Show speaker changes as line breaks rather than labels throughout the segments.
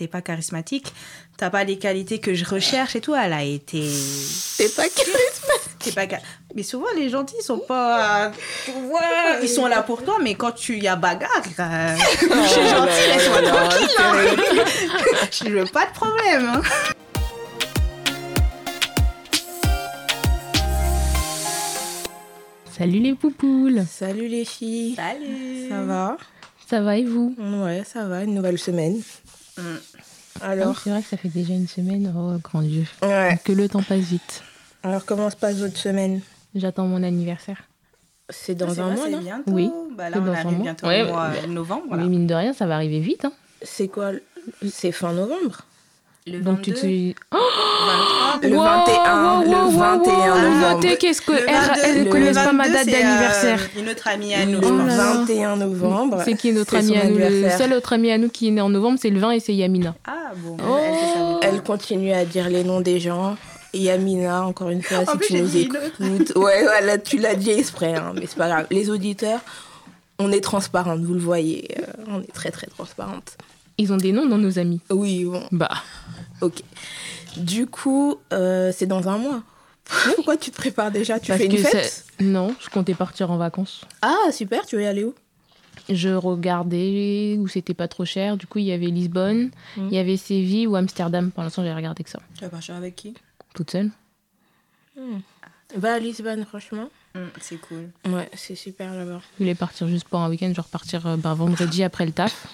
t'es pas charismatique, t'as pas les qualités que je recherche et tout, elle a été.
T'es pas charismatique.
T'es pas Mais souvent, les gentils, ils sont pas. Ils sont là pour toi, mais quand tu y a bagarre, euh, je suis gentille, laisse-moi tranquille. hein. Je veux pas de problème. hein.
Salut les poupoules
Salut les filles.
Salut.
Ça va?
Ça va et vous?
Ouais, ça va, une nouvelle semaine.
Mm.
Ah,
Alors,
C'est vrai que ça fait déjà une semaine, oh grand Dieu.
ouais.
Que le temps passe vite.
Alors comment se passe votre semaine?
J'attends mon anniversaire.
C'est dans
C'est
un
vrai,
mois,
c'est
non?
bientôt.
Oui,
Bah là,
c'est
on
dans un
arrive
mois.
bientôt
Ouais,
au mois novembre.
Mais
Voilà.
mine de rien, ça va arriver vite. Hein.
C'est quoi C'est fin novembre?
Le
Donc tu
22,
te... Oh,
23.
Le 21, le 21 novembre.
T'es qu'est-ce que
Le
elle,
22,
elle
le
connaît pas
22,
ma date
c'est, euh,
d'anniversaire.
une autre amie à nous,
Le
Oh
pense.
là là.
21 novembre.
C'est qui est notre
c'est
ami
son
à nous Le
anniversaire.
seul autre ami à nous qui est né en novembre, c'est le 20 et c'est Yamina.
Ah bon,
Oh.
elle.
Elle continue à dire les noms des gens. Yamina, encore une fois,
En
si
plus,
tu nous écoutes. Ouais, voilà, tu l'as dit exprès, hein, mais c'est pas grave. Les auditeurs, on est transparentes, vous le voyez. euh, on est très, très transparentes.
Ils ont des noms dans nos amis.
Oui, bon,
Bah,
ok. Du coup, euh, c'est dans un mois. Pourquoi tu te prépares déjà Tu
parce
fais une
que
fête
c'est- Non, je comptais partir en vacances.
Ah, super, tu veux y aller où
Je regardais où c'était pas trop cher. Du coup, il y avait Lisbonne,
Mhm.
il y avait Séville ou Amsterdam. Pour l'instant, j'ai regardé que ça.
Tu vas partir avec qui
Toute seule.
Va à Lisbonne, franchement.
Hum, C'est cool.
Ouais, c'est super là-bas.
Je voulais partir juste pour un week-end, genre partir euh, ben, vendredi après le taf.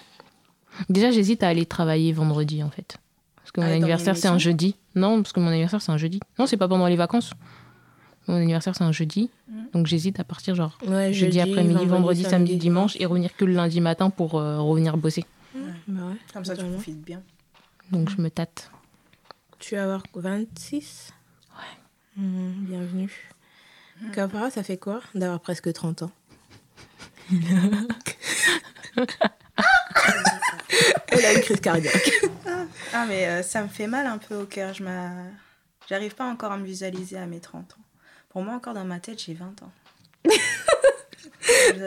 Déjà, j'hésite à aller travailler vendredi en fait. Parce que mon
Ah,
anniversaire, c'est un jeudi. Non, parce que mon anniversaire, c'est un jeudi. Non, c'est pas pendant les vacances. Mon anniversaire, c'est un jeudi.
Mhm.
Donc, j'hésite à partir genre
Ouais,
jeudi, après-midi, vendredi, samedi, dimanche et revenir que le lundi matin pour euh, revenir bosser.
Bah ouais,
Comme ça, tu
totalement.
profites bien.
Donc, je me tâte.
Tu vas avoir 26 Ouais. bienvenue. Capara, ça fait quoi d'avoir presque 30 ans? Elle a une crise cardiaque.
Ah, mais euh, ça me fait mal un peu au cœur. Je J'arrive pas encore à me visualiser à mes 30 ans. Pour moi, encore dans ma tête, j'ai 20 ans.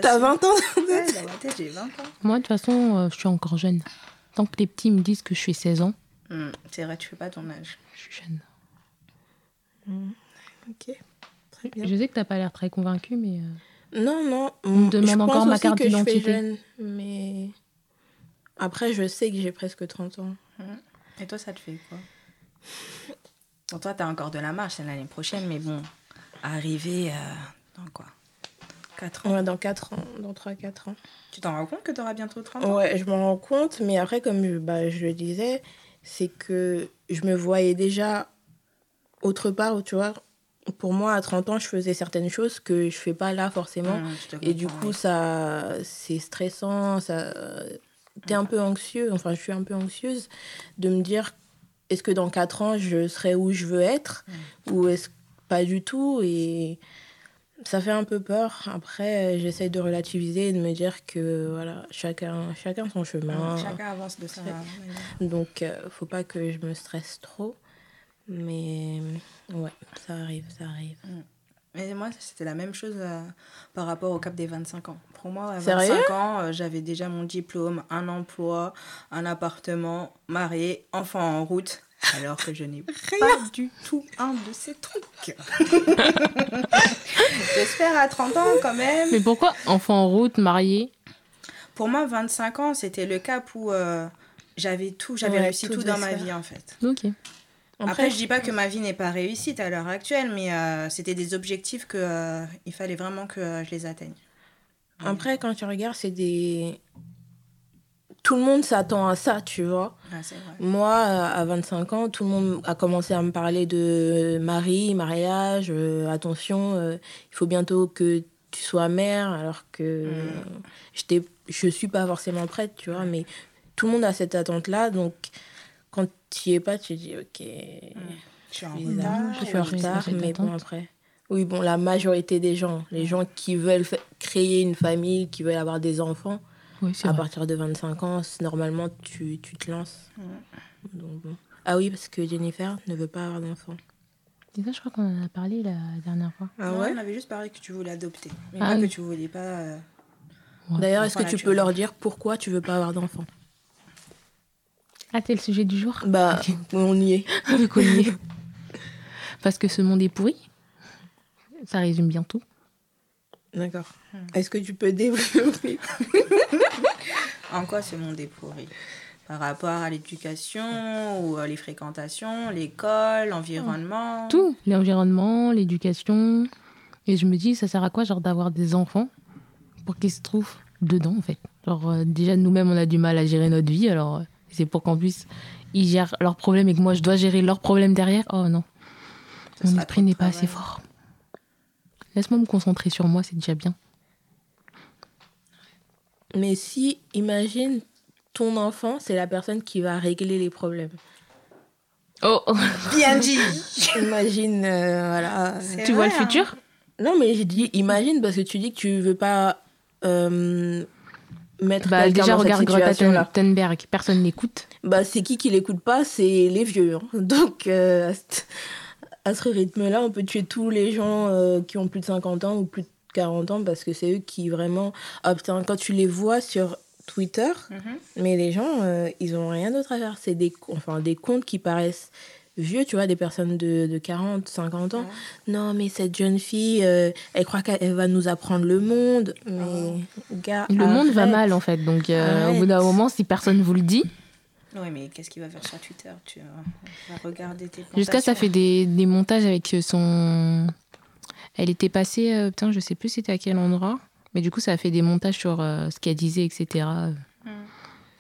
T'as 20 ans
Ouais, dans ma tête, j'ai 20 ans.
Moi, de toute façon, euh, je suis encore jeune. Tant que les petits me disent que je fais 16 ans,
Hum, c'est vrai, tu fais pas ton âge.
je suis jeune.
Ok, très bien.
Je sais que t'as pas l'air très convaincu, mais. euh,
Non, non.
me demande encore ma carte d'identité.
jeune, mais après, je sais que j'ai presque 30 ans.
Et toi, ça te fait quoi? Bon, toi, t'as encore de la marche, c'est l'année prochaine, mais bon, arriver euh, dans quoi? 4 ans.
Ouais, dans 4 ans, dans 3-4 ans.
Tu t'en rends compte que t'auras bientôt 30 ans?
Ouais, je m'en rends compte, mais après, comme je, bah, je le disais, c'est que je me voyais déjà autre part, tu vois. Pour moi, à 30 ans, je faisais certaines choses que je fais pas là forcément.
Te
Et du coup, ça, c'est stressant, ça, t'es un peu anxieux, enfin, je suis un peu anxieuse de me dire, est-ce que dans 4 ans, je serai où je veux être ou est-ce pas du tout Et ça fait un peu peur. Après, euh, j'essaie de relativiser et de me dire que, voilà, chacun, chacun son chemin.
Chacun avance de sa manière.
Donc, euh, faut pas que je me stresse trop. Mais, ouais, ça arrive, ça arrive.
Mais moi, c'était la même chose euh, par rapport au cap des 25 ans. Pour moi, à
Sérieux?
25 ans, euh, j'avais déjà mon diplôme, un emploi, un appartement, marié, enfant en route, alors que je n'ai pas du tout un de ces trucs. J'espère à 30 ans quand même.
Mais pourquoi enfant en route, marié?
Pour moi, 25 ans, c'était le cap où euh, j'avais tout, j'avais
Ouais,
réussi
tout
dans ma
faire.
vie en fait.
Ok.
Après, je dis pas que ma vie n'est pas réussite à l'heure actuelle, mais euh, c'était des objectifs que euh, il fallait vraiment que euh, je les atteigne.
Après, quand tu regardes, c'est des. Tout le monde s'attend à ça, tu vois.
Ah, vrai.
Moi, à 25 ans, tout le monde a commencé à me parler de mari, mariage, attention, il faut bientôt que tu sois mère, alors que j'étais, je suis pas forcément prête, tu vois, mais tout le monde a cette attente-là, donc tu y es pas, tu dis, ok,
Je suis en retard.
je suis en
je suis dans
retard, mais bon, après. Oui, bon, la majorité des gens, les gens qui veulent créer une famille, qui veulent avoir des enfants,
Oui,
à
vrai.
partir de 25 ans, normalement, tu, tu te lances. Donc, bon. Ah oui, parce que Jennifer ne veut pas avoir d'enfant.
Et ça, je crois qu'on en a parlé la dernière fois.
Ah
Non,
ouais
on avait juste parlé que tu voulais adopter. Mais
Ah
pas
oui.
que tu voulais pas. euh,
D'ailleurs, est-ce que tu peux leur dire pourquoi tu veux pas avoir d'enfant
Ah, t'es le sujet du jour?
Bah, on y est.
Avec Olivier. Parce que ce monde est pourri. Ça résume bien tout.
D'accord. Est-ce que tu peux développer?
En quoi ce monde est pourri? Par rapport à l'éducation ou à les fréquentations, l'école, l'environnement?
Tout. L'environnement, l'éducation. Et je me dis, ça sert à quoi, genre, d'avoir des enfants pour qu'ils se trouvent dedans, en fait? Genre, euh, déjà, nous-mêmes, on a du mal à gérer notre vie. Alors, euh, c'est pour qu'en plus, ils gèrent leurs problèmes et que moi, je dois gérer leurs problèmes derrière. Oh non.
Ce
Mon esprit n'est pas assez fort. Laisse-moi me concentrer sur moi, c'est déjà bien.
Mais si, imagine, ton enfant, c'est la personne qui va régler les problèmes.
Oh,
Bien dit
Imagine, euh, voilà.
Tu vois le
hein.
futur?
Non, mais j'ai dit imagine parce que tu dis que tu veux pas euh, mettre
Bah, déjà,
dans cette
regarde Greta. Thunberg. Personne n'écoute.
Bah, c'est qui qui l'écoute pas? C'est les vieux. hein. Donc, euh, à ce- rythme-là, on peut tuer tous les gens euh, qui ont plus de 50 ans ou plus de 40 ans parce que c'est eux qui vraiment. Ah putain, quand tu les vois sur Twitter,
Mhm.
mais les gens, euh, ils ont rien d'autre à faire. C'est des, enfin, des comptes qui paraissent vieux, tu vois, des personnes de, de 40, 50 ans. Non, mais cette jeune fille, euh, elle croit qu'elle va nous apprendre le monde. Mais, gars.
Le monde va mal, en fait. Donc, euh, au bout d'un moment, si personne vous le dit,
Oui, mais qu'est-ce qu'il va faire sur Twitter Tu vas regarder tes
Jusqu'à ça fait des, des montages avec son. Elle était passée, euh, putain, je sais plus c'était à quel endroit, mais du coup ça a fait des montages sur euh, ce qu'elle disait, etc.
Hmm.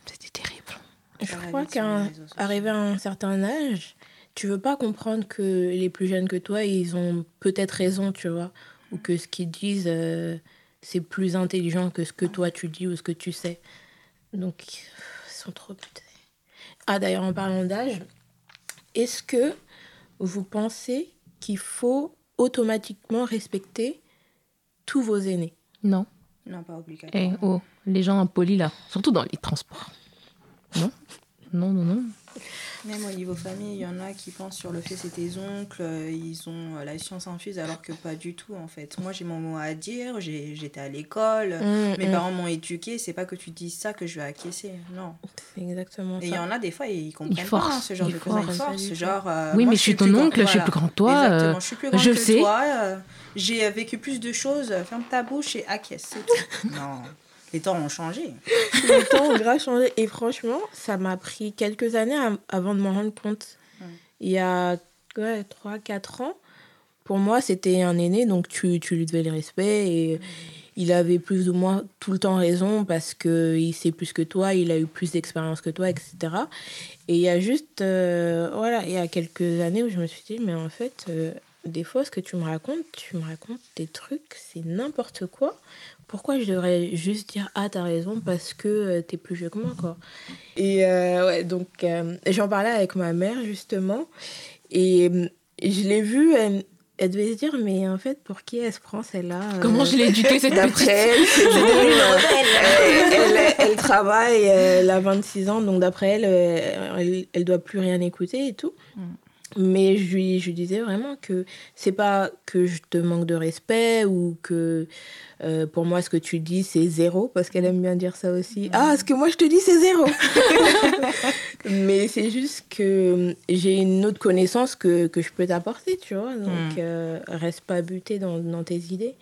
C'était terrible.
Je crois arriver à un certain âge, tu veux pas comprendre que les plus jeunes que toi, ils ont peut-être raison, tu vois, ou que ce qu'ils disent, euh, c'est plus intelligent que ce que toi tu dis ou ce que tu sais. Donc, ils sont trop putés. Ah, d'ailleurs, en parlant d'âge, est-ce que vous pensez qu'il faut automatiquement respecter tous vos aînés?
Non.
Non, pas obligatoire.
Eh oh, les gens impolis là, surtout dans les transports. Non Non, non, non.
Même au niveau famille, il y en a qui pensent sur le fait c'est tes oncles, euh, ils ont euh, la science infuse, alors que pas du tout en fait. Moi j'ai mon mot à dire, j'étais à l'école,
Mmh,
mes
mmh.
parents m'ont éduqué, c'est pas que tu dis ça que je vais acquiescer, non.
C'est exactement
Et il y en a des fois, ils comprennent
Ils
pas
forcent,
ce genre de choses. Genre, euh,
oui,
moi,
mais je suis ton oncle,
grand-
je suis plus grand que toi.
Exactement, je suis plus grande
je
que
sais.
toi, euh, j'ai vécu plus de choses, ferme ta bouche et acquiesce, c'est tout. non, les temps ont changé.
le temps ont grave changé. Et franchement, ça m'a pris quelques années avant de m'en rendre compte. Il y a ouais, 3-4 ans, pour moi, c'était un aîné, donc tu, tu lui devais le respect. Et il avait plus ou moins tout le temps raison parce qu'il sait plus que toi, il a eu plus d'expérience que toi, etc. Et il y a juste, euh, voilà, il y a quelques années où je me suis dit, mais en fait, euh, des fois, ce que tu me racontes, tu me racontes des trucs, c'est n'importe quoi. Pourquoi je devrais juste dire ah t'as raison parce que euh, t'es plus vieux que moi quoi et euh, ouais donc euh, j'en parlais avec ma mère justement et je l'ai vue elle, elle devait se dire mais en fait pour qui elle se prend celle-là euh,
Comment je l'ai éduquée cette
d'après
petite
elle, elle, elle, elle- elle travaille, elle a 26 ans, donc d'après elle, elle, elle doit plus rien écouter et tout.
Mm.
Mais je lui, je lui disais vraiment que c'est pas que je te manque de respect ou que euh, pour moi ce que tu dis c'est zéro, parce qu'elle aime bien dire ça aussi. Ah, ce que moi je te dis c'est zéro Mais c'est juste que j'ai une autre connaissance que, que je peux t'apporter, tu vois. Donc
Mm.
euh, reste pas buté dans, dans tes idées.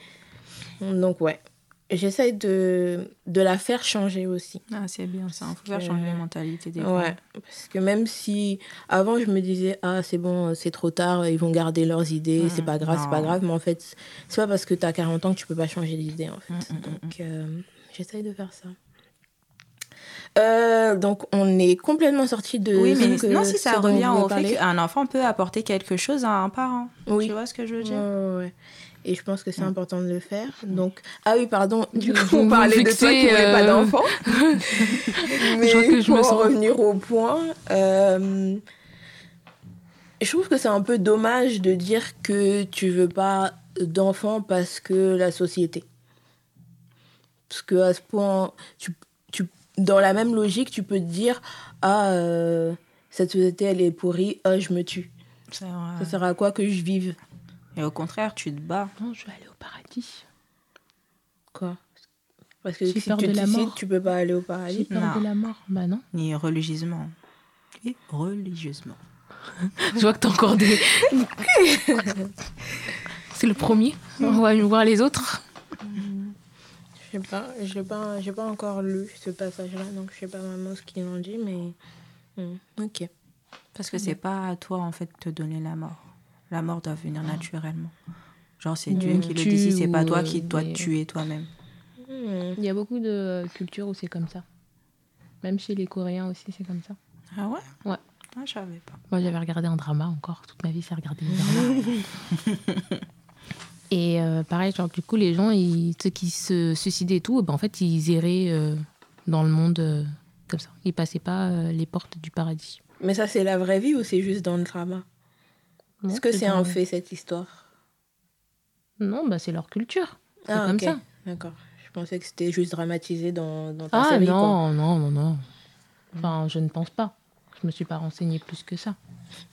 Donc ouais, j'essaye de, de la faire changer aussi.
Ah, c'est bien ça, il faut
faire changer les
mentalités des
Ouais, parce que même si avant je me disais ah c'est bon c'est trop tard ils vont garder leurs idées c'est pas grave c'est pas grave mais en fait c'est pas parce que t'as 40 ans que tu peux pas changer d'idée en fait.
Mhm, mhm,
donc euh, j'essaye de faire ça. Euh, donc on est complètement sorti de
Oui, mais
que-
non, si ça revient au fait qu'un enfant peut apporter quelque chose à un parent.
oui.
Tu vois ce que je veux dire?
Ouais, ouais. Et je pense que c'est
Mm.
important de le faire. Donc, ah oui, pardon. Du coup, on parlait de toi qui voulais pas
euh,
d'enfant. Mais
Je que je
pour
me
en
sens-
revenir au point, euh, je trouve que c'est un peu dommage de dire que tu veux pas d'enfant parce que la société. Parce que à ce point, tu, tu, dans la même logique, tu peux te dire ah euh, cette société elle est pourrie, ah je me tue. Ça sert à quoi que je vive?
Et au contraire, tu te bats.
Non, je vais aller au paradis.
Quoi? Parce que
J'ai
si
peur
tu
de la mort.
tu peux pas aller au
J'ai
paradis.
peur
Non.
de la mort. Bah non.
Ni religieusement. et religieusement.
Je vois que t'as encore des. C'est le premier. On va voir les autres.
Je sais pas, j'ai pas, j'ai pas encore lu ce passage-là, donc je sais pas vraiment ce qu'ils ont dit, mais hmm, ok.
Parce que c'est pas à toi, en fait, de te donner la mort. La mort doit venir naturellement. Genre, c'est Dieu
On
qui le décide, c'est pas toi qui dois te tuer toi-même.
Hmm.
Il y a beaucoup de cultures où c'est comme ça. Même chez les Coréens aussi, c'est comme ça.
Ah ouais?
Ouais.
Ah, je savais pas.
Moi, j'avais regardé un drama encore. Toute ma vie, c'est regarder des dramas. et euh, pareil, genre, du coup, les gens, ils, ceux qui se suicidaient et tout, ben, en fait, ils erraient euh, dans le monde euh, comme ça. Ils passaient pas euh, les portes du paradis.
Mais ça, c'est la vraie vie ou c'est juste dans le drama?
Non,
Est-ce que c'est un fait, cette histoire?
Non, bah, c'est leur culture. C'est
Ah,
comme
ok.
ça.
D'accord. Je pensais que c'était juste dramatisé dans, dans ta
Ah
série. quoi.
non, non, non, non. Enfin, je ne pense pas. Je me suis pas renseignée plus que ça.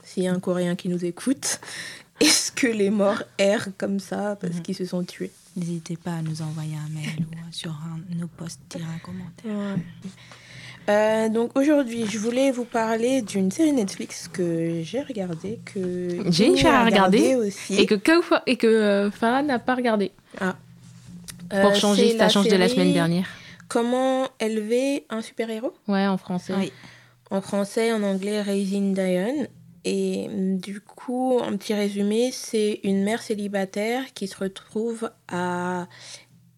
S'il y a un Coréen qui nous écoute, est-ce que les morts errent comme ça parce
Mhm.
qu'ils se sont tués?
N'hésitez pas à nous envoyer un mail ou sur un, nos posts, dire un commentaire.
Euh, donc aujourd'hui, je voulais vous parler d'une série Netflix que j'ai regardée, que
à
a
regarder
regardée aussi.
Et que, et que euh, Farah n'a pas regardé.
Ah.
Pour
Euh,
changer,
c'est
ça change de la semaine dernière.
Comment élever un super-héros?
Ouais, en français.
Oui.
En français, en anglais, Raising Diane. Et mm, du coup, un petit résumé, c'est une mère célibataire qui se retrouve à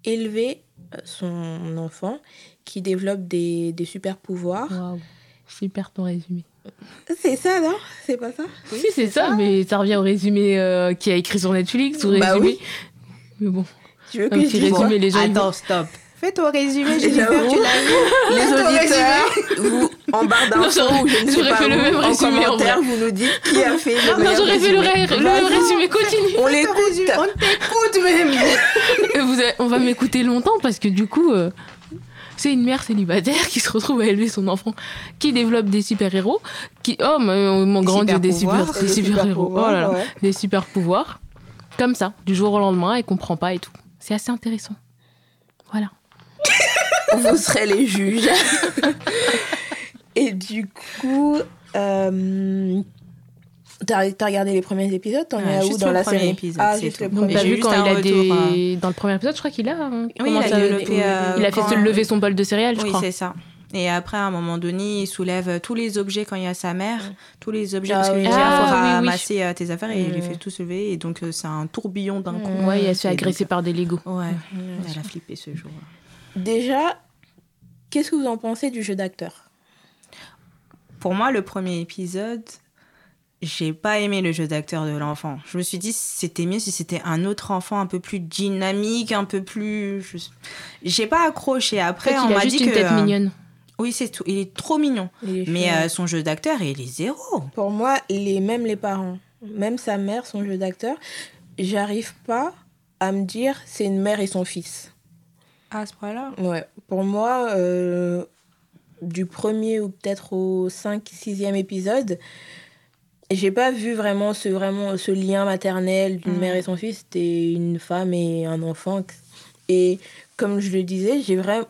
élever son enfant qui développe des, des super pouvoirs.
Waouh. Super ton résumé.
C'est ça, non? C'est pas ça?
Si, c'est ça, mais ça revient au résumé euh, qui a écrit sur Netflix ou
Bah
résumé.
oui.
Mais bon,
Tu veux que je
résumé, les gens.
Attends, stop. Fais ton résumé,
Jennifer,
Jennifer,
tu
tu
l'as
l'as
Les auditeurs, vous, en barre
Non,
d'infos, je ne sais pas
fait le même
en
résumé, en
commentaire, vous nous dites qui a fait le
Non,
meilleur
j'aurais fait le, ré- le
Vas-y,
résumé continue.
On l'écoute.
On t'écoute même.
Et vous avez- on va m'écouter longtemps parce que du coup, euh, c'est une mère célibataire qui se retrouve à élever son enfant, qui développe des super-héros, qui... Oh, mon, mon grand Dieu, des
super-pouvoirs.
super- des super-héros. Oh là là.
ouais.
Des super-pouvoirs. Comme ça, du jour au lendemain, elle comprend pas et tout. C'est assez intéressant. Voilà.
Vous serez les juges. Et du coup, euh, t'as regardé les premiers épisodes T'en es où dans
le
la
premier
série
épisode,
Ah,
c'est
juste le premier.
j'ai
vu quand il a
retour,
des... Dans le premier épisode, je crois qu'il a... hein,
Oui, il
commencé
a
à-
développé. euh,
il a fait
quand-
se lever son bol de céréales, je
Oui,
crois.
c'est ça. Et après, à un moment donné, il soulève tous les objets quand il y a sa mère, tous les objets,
Ah
parce qu'il
oui.
lui dit, il
Ah,
faut
oui, oui.
ramasser euh, tes affaires, et il les
Mm.
fait tout soulever. Et donc, euh, c'est un tourbillon d'un coup.
Ouais, elle se fait
Et
agresser
donc,
par des Legos.
Ouais,
Bien
elle
sûr.
a flippé ce jour.
Déjà, qu'est-ce que vous en pensez du jeu d'acteur?
Pour moi, le premier épisode, j'ai pas aimé le jeu d'acteur de l'enfant. Je me suis dit, c'était mieux si c'était un autre enfant un peu plus dynamique, un peu plus. je- J'ai pas accroché.
En
Après,
fait,
on
il a
m'a
juste
dit
une
que.
tête
euh,
mignonne.
Oui, c'est tout. Il est trop mignon.
Il est
Mais euh, son jeu d'acteur, il est zéro.
Pour moi, les, même les parents, même sa mère, son jeu d'acteur, j'arrive pas à me dire c'est une mère et son fils.
À ce point-là
Ouais, pour moi, euh, du premier ou peut-être au 5 6e épisode, j'ai pas vu vraiment ce, vraiment ce lien maternel d'une
Mhm.
mère et son fils. C'était une femme et un enfant. Et comme je le disais, j'ai vraiment.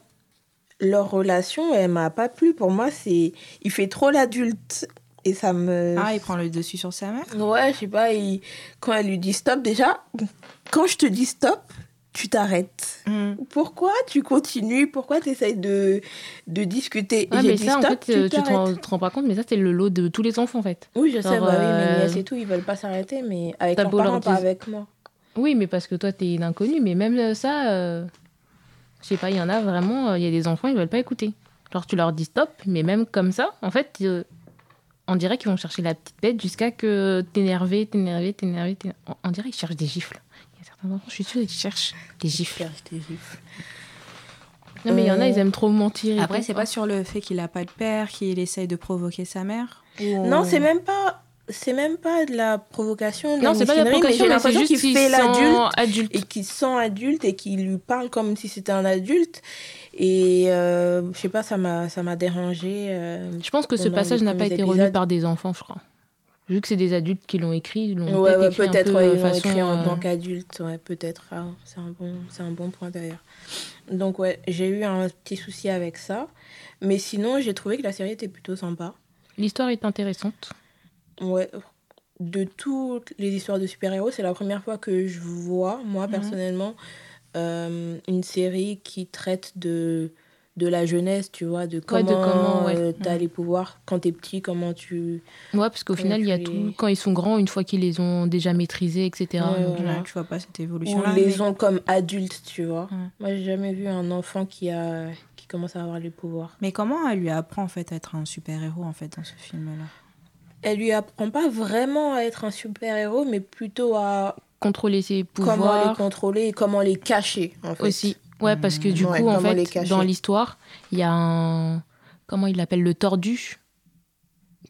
Leur relation, elle m'a pas plu. Pour moi, c'est. Il fait trop l'adulte. Et ça me.
Ah, il prend le dessus sur sa mère?
Ouais, je sais pas, il- quand elle lui dit stop, déjà, quand je te dis stop, tu t'arrêtes.
Mm.
Pourquoi tu continues? Pourquoi tu essayes de, de discuter?
Ouais,
J'ai
mais
dit
ça, en fait, euh, tu te rends,
t'arrêtes.
te rends pas compte, mais ça, c'est le lot de tous les enfants, en fait.
Oui, je sais, bah oui,
euh,
mais Nièce et tout, ils veulent pas s'arrêter, mais avec leurs
beau leur
parents, pas avec moi.
Oui, mais parce que toi, t'es une inconnue. Mais même euh, ça, euh, je sais pas, il y en a vraiment, euh, il y a des enfants, ils veulent pas écouter. Genre, tu leur dis stop, mais même comme ça, en fait, euh, on dirait qu'ils vont chercher la petite bête jusqu'à que t'énerver, t'énerver, t'énerver. t'énerver. On dirait qu'ils cherchent des gifles. Je suis sûre, ils cherchent des gifles.
Tes gifles.
Non, mais il y en a,
Euh,
ils aiment trop mentir.
Après, c'est pas sur le fait qu'il a pas de père, qu'il essaye de provoquer sa mère ou-
Non, c'est même pas... C'est même pas de la provocation, de
Non, c'est pas de la
mais
provocation, mais c'est juste
qu'il
qu'ils
fait l'adulte
sont adultes.
et qui se sent adulte et qui lui parle comme si c'était un adulte. Et euh, je sais pas, ça m'a ça m'a dérangé. euh.
Je pense que ce passage n'a pas été relu
épisodes.
par des enfants, je crois. Vu que c'est des adultes qui l'ont écrit, ils l'ont
Ouais,
peut-être
ouais,
écrit un
peut-être
peu
ouais, ils l'ont
façon,
écrit en
euh,
tant qu'adulte, ouais, peut-être. Ah, c'est un bon, c'est un bon point d'ailleurs. Donc ouais, j'ai eu un petit souci avec ça, mais sinon j'ai trouvé que la série était plutôt sympa.
L'histoire est intéressante.
Ouais. De toutes les histoires de super-héros, c'est la première fois que je vois, moi
Mhm.
personnellement, euh, une série qui traite de, de la jeunesse, tu vois, de comment,
de comment, ouais.
euh, t'as
Mhm.
les pouvoirs quand t'es petit, comment tu...
Ouais, parce qu'au final, il y a
tu
tout. Quand ils sont grands, une fois qu'ils les ont déjà maîtrisés, etc.
Ouais,
Donc,
Voilà.
Tu vois pas cette
Ou
évolution-là.
les
mais-
ont comme adultes, tu vois. Moi, j'ai jamais vu un enfant qui, a, qui commence à avoir les pouvoirs.
Mais comment elle lui apprend en fait à être un super-héros en fait dans ce film-là?
Elle lui apprend pas vraiment à être un super-héros, mais plutôt à
Contrôler ses
comment les
pouvoirs
contrôler et comment les cacher, en fait.
aussi. Ouais, parce que du
Ouais,
coup, en fait, dans l'histoire, il y a un. Comment il l'appelle Le tordu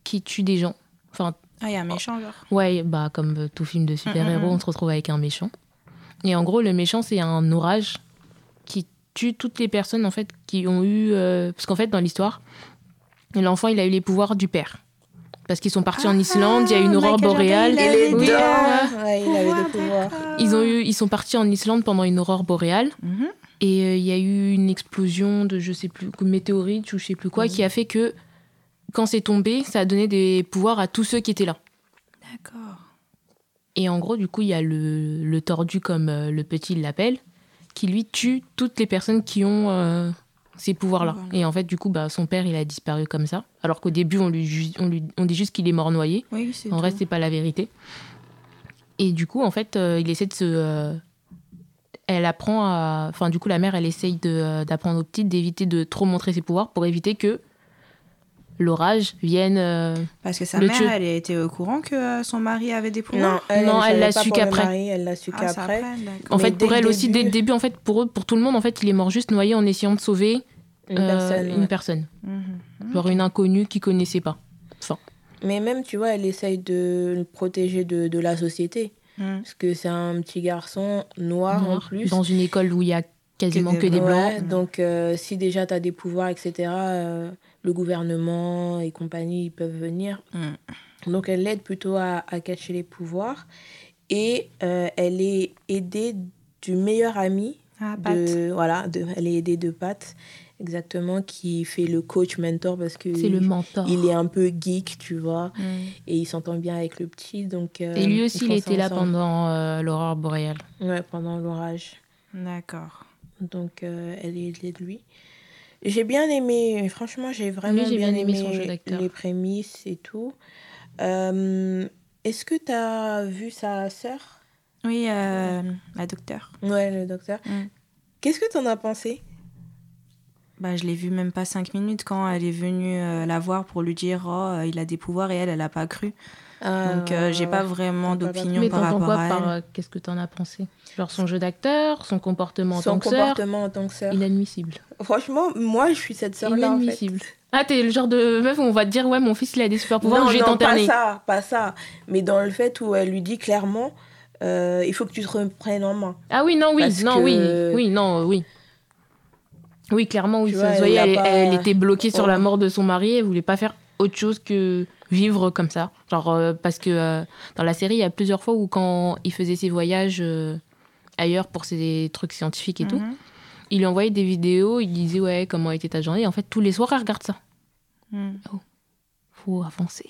qui tue des gens. Enfin,
Ah, il y a un méchant genre.
Ouais, bah comme tout film de super-héros,
Mm, mm, mm.
on se retrouve avec un méchant. Et en gros, le méchant, c'est un orage qui tue toutes les personnes en fait qui ont eu euh, parce qu'en fait dans l'histoire, l'enfant, il a eu les pouvoirs du père. Parce qu'ils sont partis en
Ah,
Islande, il y a eu une aurore
Jordan,
boréale.
il avait
Oui, ouais.
il avait des pouvoirs.
Ils ont eu ils sont partis en Islande pendant une aurore boréale
Mhm.
Et euh, il y a eu une explosion de je sais plus météorite ou je sais plus quoi qui a fait que quand c'est tombé, ça a donné des pouvoirs à tous ceux qui étaient là.
D'accord.
Et en gros, du coup, il y a le, le tordu, comme euh, le petit l'appelle, qui lui tue toutes les personnes qui ont euh, ces pouvoirs-là.
Voilà.
Et en fait, du coup, bah, son père, il a disparu comme ça. Alors qu'au début, on, lui, on, lui, on dit juste qu'il est mort noyé.
Oui, c'est
En
tout.
vrai, c'est pas la vérité. Et du coup, en fait, euh, il essaie de se. Elle apprend à. Enfin, du coup, la mère, elle essaye de, d'apprendre aux petites d'éviter de trop montrer ses pouvoirs pour éviter que l'orage vienne. euh,
Parce que sa mère,
tuer.
elle était au courant que euh, son mari avait des pouvoirs?
Non, elle,
Non,
elle,
l'a su qu'après.
elle l'a su
Ah,
qu'après.
En fait, pour
le
elle aussi, dès le
début-
en fait, pour, eux, pour tout le monde, en fait, il est mort juste noyé en essayant de sauver
Une
euh,
personne.
une
ouais.
personne.
Mhm.
Genre une inconnue qu'il connaissait pas.
Mais même, tu vois, elle essaye de le protéger de, de la société.
Mhm.
Parce que c'est un petit garçon noir, en plus.
Dans une école où il y a quasiment
Que
que
des
blancs.
Ouais, donc euh, si déjà tu as des pouvoirs, etc., euh, le gouvernement et compagnie, ils peuvent venir.
Mhm.
Donc elle l'aide plutôt à, à cacher les pouvoirs. Et euh, elle est aidée du meilleur ami
Ah, Pat.
de voilà de, elle est aidée de Pat exactement qui fait le coach mentor parce que
C'est le mentor.
il est un peu geek tu vois
Mhm.
et il s'entend bien avec le petit donc euh,
Et lui aussi, il était là pendant euh, l'aurore boréale.
ouais pendant l'orage
D'accord.
donc euh, elle est aidée de lui j'ai bien aimé franchement j'ai vraiment
j'ai
bien,
bien aimé
aimé,
son jeu d'acteur.
les prémices et tout Euh, est-ce que tu as vu sa sœur?
Oui, euh, la docteure.
ouais le docteur
Mm.
qu'est-ce que tu en as pensé?
Bah, je l'ai vue même pas cinq minutes quand elle est venue euh, la voir pour lui dire oh euh, il a des pouvoirs et elle elle a pas cru. Donc euh, j'ai pas vraiment
T'as pas
d'opinion
Mais
par
t'entends
rapport
quoi
à
par
elle.
euh, qu'est-ce que t'en as pensé? Genre son jeu d'acteur, son comportement en
son
tant que sœur?
comportement en tant que sœur
Inadmissible.
Franchement, moi, je suis cette sœur-là, en fait.
Inadmissible. Ah, t'es le genre de meuf où on va te dire ouais, mon fils il a des super pouvoirs,
non,
je vais
non, pas ça, pas ça. Mais dans le fait où elle lui dit clairement, euh, il faut que tu te reprennes en main.
Ah oui, non, oui,
Parce
non,
que-
oui, oui, non, oui. Oui, clairement, oui.
Tu
ça
vois,
se
elle
voyait,
l'a
elle,
pas-
elle était bloquée sur la mort de son mari, elle voulait pas faire autre chose que vivre comme ça. Genre, euh, parce que euh, dans la série, il y a plusieurs fois où quand il faisait ses voyages euh, ailleurs pour ses trucs scientifiques et tout,
Mhm.
il lui envoyait des vidéos, il disait ouais, comment était ta journée. Et en fait, tous les soirs, elle regarde ça.
Mhm.
Faut avancer.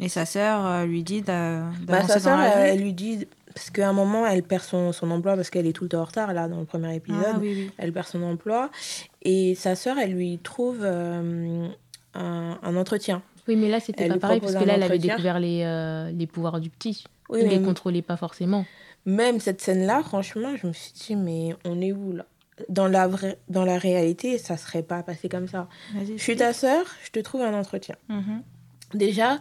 Et sa sœur lui dit
Bah, sa
dans
sœur,
la
elle,
vie.
elle lui dit, parce qu'à un moment, elle perd son, son emploi parce qu'elle est tout le temps en retard, là, dans le premier épisode.
Ah oui, oui.
Elle perd son emploi. Et sa sœur, elle lui trouve euh, un, un entretien.
Oui, mais là, c'était pas pareil, parce que là, elle avait découvert les, euh, les pouvoirs du petit.
Oui,
il
mais
les contrôlait pas forcément.
même cette scène-là, franchement, je me suis dit, mais on est où, là? Dans la, vraie, dans la réalité, ça serait pas passé comme ça. Je suis ta sœur, je te trouve un entretien.
Mhm.
Déjà,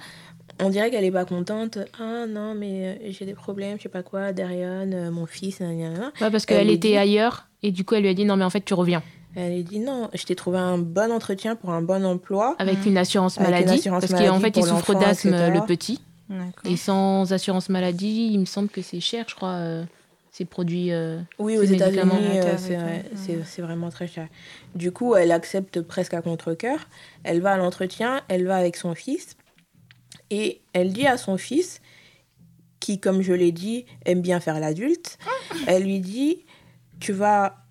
on dirait qu'elle est pas contente. Ah non, mais euh, j'ai des problèmes, je sais pas quoi, Darion, euh, mon fils.
Ouais, parce
Elle
qu'elle était
dit-
ailleurs, et du coup, elle lui a dit non, mais en fait, tu reviens.
Elle lui dit non, je t'ai trouvé un bon entretien pour un bon emploi.
Avec une assurance
Avec une
maladie.
assurance
parce qu'en
maladie
fait, il souffre d'asthme, le petit. Et sans assurance maladie, il me semble que c'est cher, je crois, euh, ces produits. euh,
Oui,
Ces
aux États-Unis, euh, vrai- c'est vraiment très cher. Du coup, elle accepte presque à contre-coeur. Elle va à l'entretien, elle va avec son fils. Et elle dit à son fils, qui, comme je l'ai dit, aime bien faire l'adulte, elle lui dit Tu vas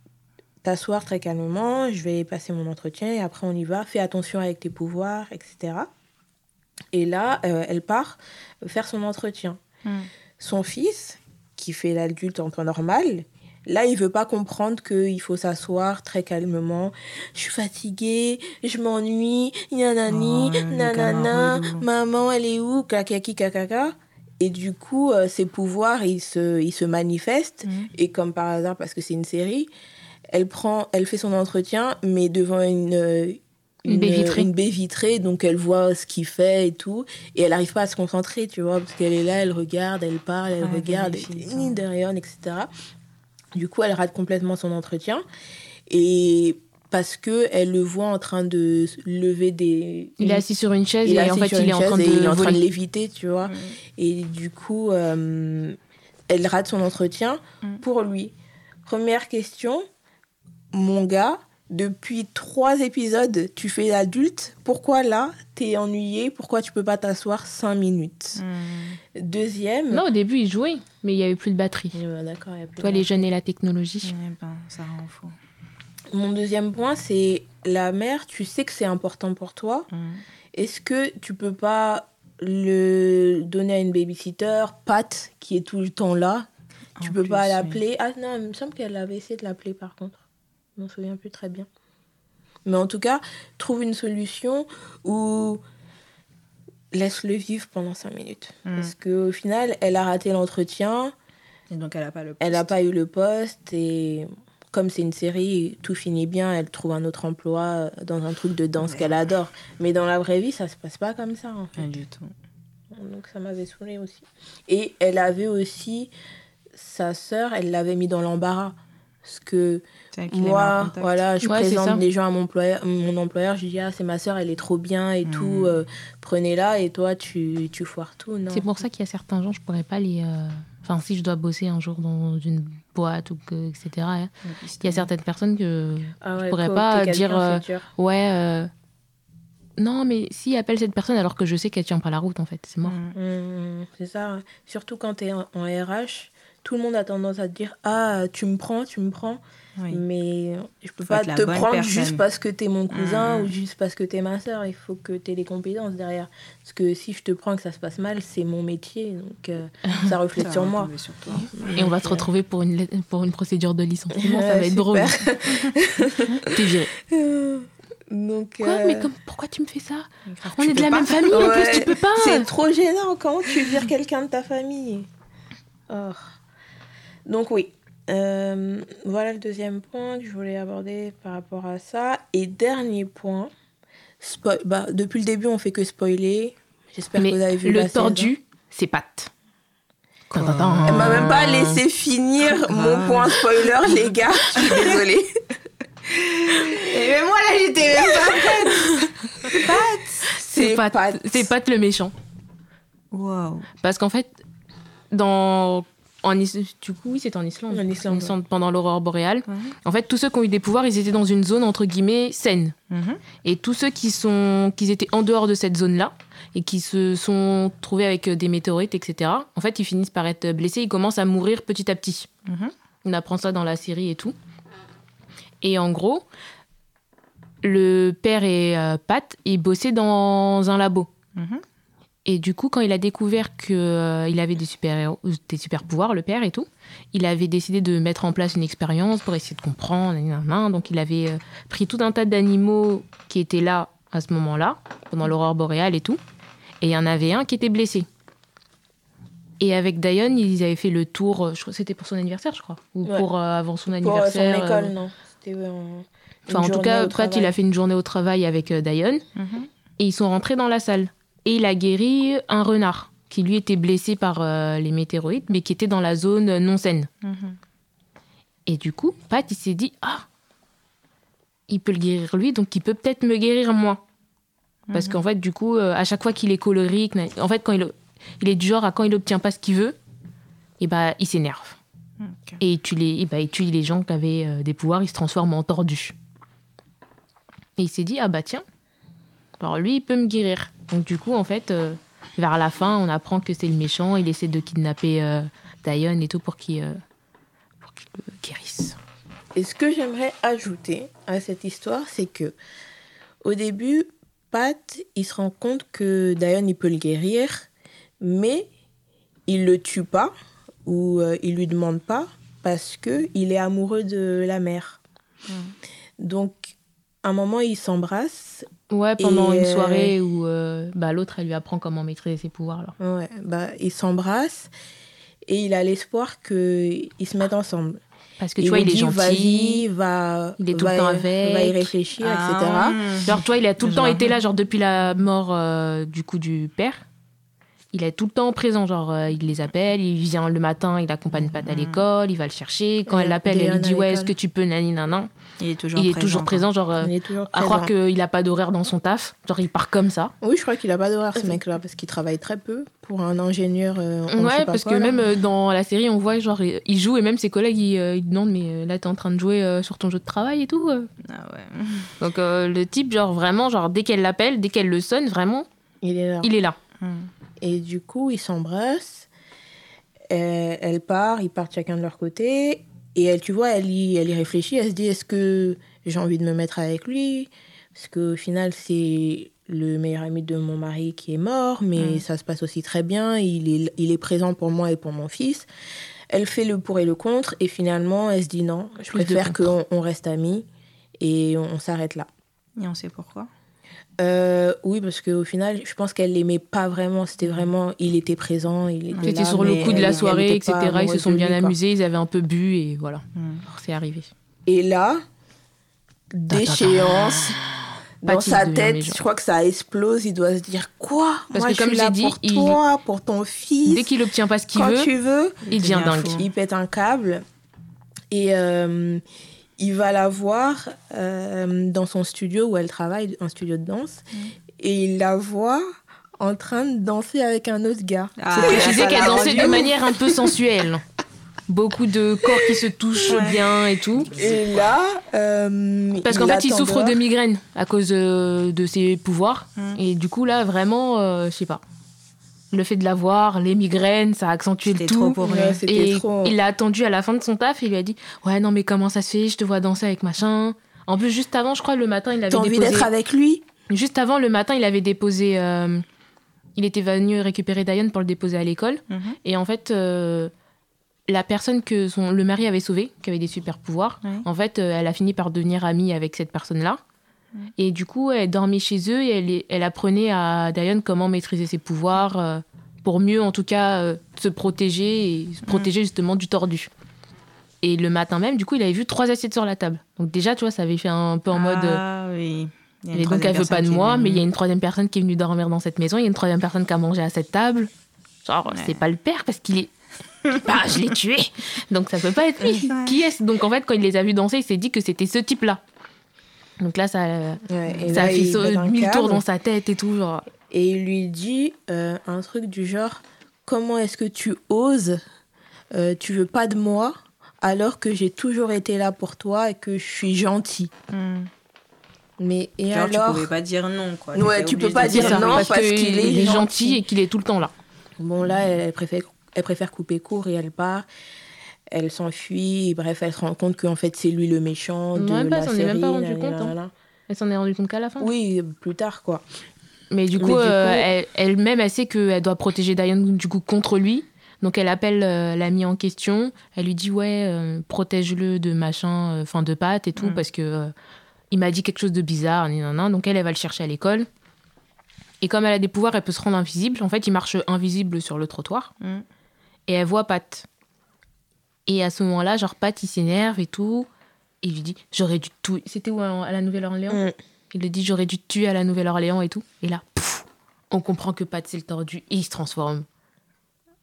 t'asseoir très calmement, je vais passer mon entretien et après on y va. Fais attention avec tes pouvoirs, etc. Et là, euh, elle part faire son entretien.
Mm.
Son fils, qui fait l'adulte en temps normal, là, il veut pas comprendre qu'il faut s'asseoir très calmement. Je suis fatiguée, je m'ennuie, nanani,
Oh, le
nanana, maman, elle est où, kakaki, kakaka. Et du coup, euh, ses pouvoirs, ils se, ils se manifestent.
Mhm.
Et comme par hasard, parce que c'est une série, elle prend, elle fait son entretien, mais devant une,
Une baie vitrée.
une baie vitrée, donc elle voit ce qu'il fait et tout, et elle n'arrive pas à se concentrer, tu vois, parce qu'elle est là, elle regarde, elle parle, elle
Ouais,
regarde, derrière, etc. Du coup, elle rate complètement son entretien, et parce que elle le voit en train de lever des.
Il est assis sur une chaise
il est
et en fait, il est en train
et il est
de
en train de
voler.
léviter, tu vois. Et du coup, euh, elle rate son entretien
Mm.
pour lui. Première question, mon gars, depuis trois épisodes, tu fais l'adulte. Pourquoi là, t'es ennuyé? Pourquoi tu peux pas t'asseoir cinq minutes?
Mm.
Deuxième.
Non, au début, il jouait, mais il y avait plus de batterie.
Euh, D'accord, il y a plus
Toi,
de-
les jeunes et la technologie.
Eh ben, ça rend fou.
Mon deuxième point, c'est la mère. Tu sais que c'est important pour toi.
Mm.
Est-ce que tu peux pas le donner à une babysitter, Pat, qui est tout le temps là? Tu
En
peux
plus,
pas
oui.
l'appeler? Ah non, il me semble qu'elle avait essayé de l'appeler par contre. Je m'en souviens plus très bien. Mais en tout cas, trouve une solution où laisse-le vivre pendant 5 minutes.
Mm.
Parce qu'au final, elle a raté l'entretien,
Et donc, elle a pas le
elle n'a pas eu le poste et comme c'est une série, tout finit bien, elle trouve un autre emploi dans un truc de danse
Ouais.
qu'elle adore. Mais dans la vraie vie, ça se passe pas comme ça en fait.
Pas du tout.
Donc ça m'avait saoulé aussi. Et elle avait aussi sa sœur, elle l'avait mis dans l'embarras. Parce que moi, voilà, je
Ouais,
présente les gens à mon employeur, mon employeur, je dis ah c'est ma sœur, elle est trop bien et
Mhm.
tout, euh, prenez-la et toi tu, tu foires tout. Non.
C'est pour ça qu'il y a certains gens, je pourrais pas les. euh, Enfin, si je dois bosser un jour dans une boîte ou que, etc. hein, Il y a certaines personnes que.
Ah ouais,
pourrais
coopter
pas dire, euh. Ouais. euh, Non, mais s'il appelle cette personne alors que je sais qu'elle tient pas la route, en fait, c'est mort.
Mm.
Mhm, c'est ça. Surtout quand tu es en, en RH, tout le monde a tendance à te dire ah tu me prends, tu me prends.
Oui.
Mais je peux
Faut
pas te prendre
personne.
juste parce que t'es mon cousin
Mhm.
ou juste parce que t'es ma soeur. Il faut que t'aies les compétences derrière. Parce que si je te prends et que ça se passe mal, c'est mon métier. Donc euh, ça reflète
Ça
sur moi.
sur.
Et on va se retrouver pour une, pour une procédure de licenciement, ça va être drôle. T'es viré.
Donc,
Quoi
euh,
Mais comme, pourquoi tu me fais ça
Grave,
On
tu
est de la
pas.
même famille, en plus, tu peux pas
C'est trop gênant. Comment tu vires quelqu'un de ta famille? Oh. Donc oui. Euh, voilà le deuxième point que je voulais aborder par rapport à ça. Et dernier point. Bah, depuis le début, on fait que spoiler. J'espère que vous avez vu
le
la
tordu, c'est Pat.
Quoi
Elle m'a même pas laissé finir mon point spoiler, les gars. Je suis désolée.
Et même moi, là, j'étais même pas prête.
C'est Pat.
Pat.
C'est Pat le méchant.
Waouh.
Parce qu'en fait, dans. En Is- du coup, oui, c'était en Islande.
En Islande,
pendant l'aurore boréale. En fait, tous ceux qui ont eu des pouvoirs, ils étaient dans une zone entre guillemets saine.
Mhm.
Et tous ceux qui, sont, qui étaient en dehors de cette zone-là et qui se sont trouvés avec des météorites, etc., en fait, ils finissent par être blessés, ils commencent à mourir petit à petit.
Mhm.
On apprend ça dans la série et tout. Et en gros, le père et euh, Pat, ils bossaient dans un labo. Et du coup, quand il a découvert qu'il avait des super, des super pouvoirs, le père et tout, il avait décidé de mettre en place une expérience pour essayer de comprendre. Donc, il avait euh, pris tout un tas d'animaux qui étaient là à ce moment-là, pendant l'aurore boréale et tout. Et il y en avait un qui était blessé. Et avec Diane, ils avaient fait le tour, euh, je crois que c'était pour son anniversaire, je crois, ou
Ouais.
pour euh, avant son
Pour euh,
anniversaire.
son
euh,
école, non. C'était euh,
Enfin, en tout cas, Pat, il a fait une journée au travail avec euh, Diane
Mhm.
et ils sont rentrés dans la salle. Et il a guéri un renard qui lui était blessé par euh, les météorites, mais qui était dans la zone non saine.
Mhm.
Et du coup, Pat, il s'est dit Ah, il peut le guérir lui, donc il peut peut-être me guérir moi. Parce
Mhm.
qu'en fait, du coup, euh, à chaque fois qu'il est colérique, en fait, quand il, il est du genre à quand il obtient pas ce qu'il veut, et bah, il s'énerve. Et il tue les, et bah, il tue les gens qui avaient euh, des pouvoirs, il se transforme en tordu. Et il s'est dit, ah bah tiens, alors lui, il peut me guérir. Donc du coup, en fait, euh, vers la fin, on apprend que c'est le méchant, il essaie de kidnapper euh, Diane et tout pour qu'il euh, qu'il le guérisse.
Et ce que j'aimerais ajouter à cette histoire, c'est que au début, Pat, il se rend compte que Diane, il peut le guérir, mais il le tue pas ou euh, il lui demande pas parce que il est amoureux de la mère. Donc, à un moment, ils s'embrassent.
Ouais, pendant
Et,
une
euh,
soirée où euh, bah, l'autre, elle lui apprend comment maîtriser ses pouvoirs. Là.
Ouais, bah, ils s'embrassent et il a l'espoir qu'ils se mettent ensemble.
Parce que tu vois,
lui
il est
dit,
gentil.
Va,
Il est tout
va,
le temps avec.
va y réfléchir,
Ah,
etc.
Genre, toi, il a tout le temps été là, genre depuis la mort euh, du coup du père. Il est tout le temps présent, genre euh, il les appelle, il vient le matin, il accompagne Pat à l'école, il va le chercher. Quand
Et
elle l'appelle, elle lui dit
à
ouais, est-ce que tu peux nani nanan.
Il est toujours
Il est
présent.
toujours présent, genre euh,
Il est toujours
à croire
présent.
qu'il a pas d'horaire dans son taf, genre il part comme ça.
Oui, je crois qu'il a pas d'horaire, ce mec-là, parce qu'il travaille très peu pour un ingénieur. euh, on sait
ouais,
pas
parce
quoi,
que
là.
même euh, dans la série, on voit genre il joue et même ses collègues ils, euh, ils demandent mais là t'es en train de jouer euh, sur ton jeu de travail et tout. euh.
Ah ouais.
Donc euh, le type genre vraiment genre dès qu'elle l'appelle, dès qu'elle le sonne, vraiment
Il est là.
il est là.
Et du coup, ils s'embrassent. Elle part, ils partent chacun de leur côté. Et elle, tu vois, elle y, elle y réfléchit. Elle se dit est-ce que j'ai envie de me mettre avec lui? Parce qu'au final, c'est le meilleur ami de mon mari qui est mort, mais ça se passe aussi très bien. Il est, il est présent pour moi et pour mon fils. Elle fait le pour et le contre. Et finalement, elle se dit non, je
Plus
préfère qu'on on reste amis. Et on, on s'arrête là.
Et on sait pourquoi.
Euh, oui, parce qu'au final, je pense qu'elle l'aimait pas vraiment. C'était vraiment, il était présent, il était là,
sur le coup de la soirée, etc. Ils se sont bien
lui,
amusés, ils avaient un peu bu et voilà.
Mm.
Alors, C'est arrivé.
Et là, déchéance. Dans sa
devient
tête, je crois que ça explose. Il doit se dire quoi?
Parce
Moi,
que
je
comme
suis
j'ai
là
dit,
pour
il-
toi, pour ton fils.
Dès qu'il obtient pas ce qu'il
Quand
veut,
tu veux,
il devient dingue.
il pète un câble et euh, il va la voir euh, dans son studio où elle travaille, un studio de danse,
Mm.
et il la voit en train de danser avec un autre gars.
Ah,
Je disais qu'elle dansait de manière un peu sensuelle. Beaucoup de corps qui se touchent
Ouais.
bien et tout.
Et là, euh,
Parce qu'en fait, il souffre de migraine à cause euh, de ses pouvoirs.
Mm.
Et du coup, là, vraiment, euh, je sais pas. Le fait de la voir, les migraines, ça a accentué le
C'était trop
tout.
pour lui.
Ouais,
Et
trop.
il l'a attendu à la fin de son taf et il lui a dit Ouais, non, mais comment ça se fait Je te vois danser avec machin. En plus, juste avant, je crois, le matin, il avait
T'as envie
déposé.
d'être avec lui?
Juste avant, le matin, il avait déposé. euh, Il était venu récupérer Diane pour le déposer à l'école.
Mhm.
Et en fait, euh, la personne que son, le mari avait sauvée, qui avait des super pouvoirs,
Ouais.
en fait, euh, elle a fini par devenir amie avec cette personne-là. Et du coup, elle dormait chez eux et elle, apprenait à Diane comment maîtriser ses pouvoirs euh, pour mieux, en tout cas, euh, se protéger et se protéger justement du tordu. Et le matin même, du coup, il avait vu trois assiettes sur la table. Donc déjà, tu vois, ça avait fait un peu en mode... euh,
Ah oui.
Et donc elle veut pas de
est
moi, mais il y a une troisième personne qui est venue dormir dans cette maison, il y a une troisième personne qui a mangé à cette table. Genre,
Ouais.
c'est pas le père parce qu'il est. bah, je l'ai tué Donc ça peut pas être lui. Qui est-ce? Donc en fait, quand il les a vus danser, il s'est dit que c'était ce type-là. Donc là, ça,
Ouais, et
ça
là,
a fait
il
so- mille tours dans sa tête et tout. Genre.
Et il lui dit euh, un truc du genre Comment est-ce que tu oses euh, Tu veux pas de moi alors que j'ai toujours été là pour toi et que je suis gentil.
Mm.
Mais et
Genre,
alors
tu pouvais pas dire non, quoi.
Ouais, tu peux pas dire non,
parce
parce
qu'il
est
est gentil
gentil.
et qu'il est tout le temps là.
Bon, là, elle, elle préfère, elle préfère couper court et elle part. Elle s'enfuit. et Bref, elle se rend compte qu'en fait, c'est lui le méchant de
bah,
la
elle s'en est
série.
même pas rendu
nanana,
compte, hein.
nanana.
Elle s'en est rendue compte qu'à la fin.
Oui, plus tard, quoi.
Mais du
Mais
coup,
du
euh,
coup-
elle-même, elle sait qu'elle doit protéger Diane du coup contre lui. Donc elle appelle euh, l'ami en question. Elle lui dit ouais, euh, protège-le de machin, euh, enfin de pâte et tout,
Mm.
parce que euh, il m'a dit quelque chose de bizarre. nan, nan, nan. Donc elle, elle va le chercher à l'école. Et comme elle a des pouvoirs, elle peut se rendre invisible. En fait, il marche invisible sur le trottoir.
Mm.
Et elle voit Pat. Et à ce moment-là, genre Pat, il s'énerve et tout. Et il lui dit j'aurais dû tout. C'était où à la Nouvelle-Orléans?
Mm.
il lui dit j'aurais dû te tuer à la Nouvelle-Orléans et tout. Et là, pouf, on comprend que Pat c'est le tordu et il se transforme.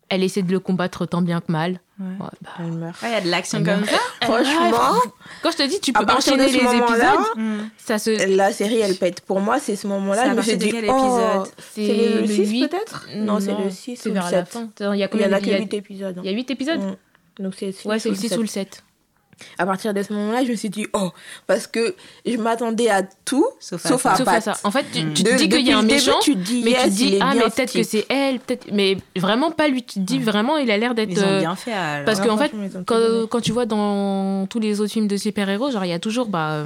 Elle essaie de le combattre tant bien que mal.
Ouais.
Ouais, bah,
Elle meurt.
Ouais, il y a de l'action comme
meurt.
ça.
Franchement,
Quand je te dis, tu peux
de
enchaîner les épisodes.
Mm.
Ça se.
la série, elle pète. Pour moi, c'est ce moment-là.
à
Je me suis
partir de
dit,
quel
oh, c'est le,
le
6
huit.
peut-être? Non, c'est le 6
C'est vers la
7.
fin. Il y a
Il y
combien
en a
il y
que
a-
8 épisodes.
Il y a 8 épisodes?
Mm. Donc c'est
Ouais, c'est le 6
6
ou le 7.
À partir de ce moment-là, je me suis dit, oh, parce que je m'attendais à tout,
Sauf à
sauf
ça.
à
Sauf à
Pat.
ça. En fait, tu,
Mm.
tu te dis qu'il y a un méchant,
tu dis,
mais tu
yes,
te
il
dis, ah, mais peut-être que c'est elle. peut-être Mais vraiment pas lui. Tu te dis vraiment, il a l'air d'être.
Ils ont
euh,
bien fait alors.
parce
Ouais,
que, en fait, quand, quand tu vois dans tous les autres films de super-héros, genre, il y a toujours bah,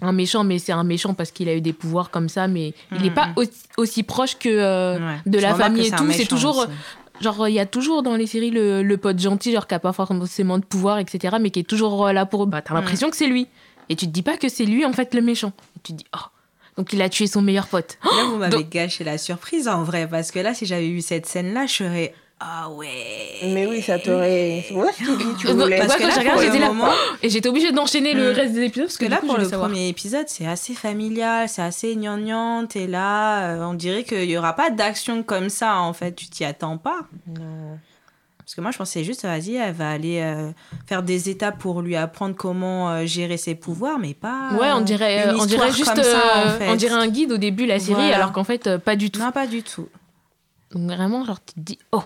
un méchant, mais c'est un méchant parce qu'il a eu des pouvoirs comme ça, mais il n'est pas aussi, aussi proche que euh,
Ouais.
de
Tu
la famille et tout. C'est toujours,
aussi.
Genre, il y a toujours dans les séries le, le pote gentil, genre qui a pas forcément de pouvoir, etc., mais qui est toujours euh, là pour. Bah, t'as l'impression que c'est lui. Et tu te dis pas que c'est lui, en fait, le méchant. Et tu te dis, oh, donc il a tué son meilleur pote.
Là, vous m'avez
Donc-
gâché la surprise en vrai, parce que là, si j'avais eu cette scène-là, je serais. Ah ouais.
Mais oui, ça t'aurait. Que je t'ai dit, tu
Euh,
voulais.
bah,
Parce
quand
que là,
j'ai regardé, j'étais là,
moment-
Et j'étais obligée d'enchaîner le
Mm.
reste des épisodes parce
Parce
que
que là,
coup,
pour le
voulais savoir.
premier épisode, c'est assez familial, c'est assez gnangnante. Et là, euh, on dirait qu'il n'y aura pas d'action comme ça, en fait. Tu t'y attends pas.
Non.
Parce que moi, je pensais juste, vas-y, elle va aller euh, faire des étapes pour lui apprendre comment euh, gérer ses pouvoirs, mais pas.
Ouais, on
euh,
dirait,
une
on dirait juste,
comme ça, en fait.
on dirait un guide au début la série,
Voilà.
alors qu'en fait euh, pas du tout.
Non, pas du tout.
Donc vraiment, genre tu te dis, oh,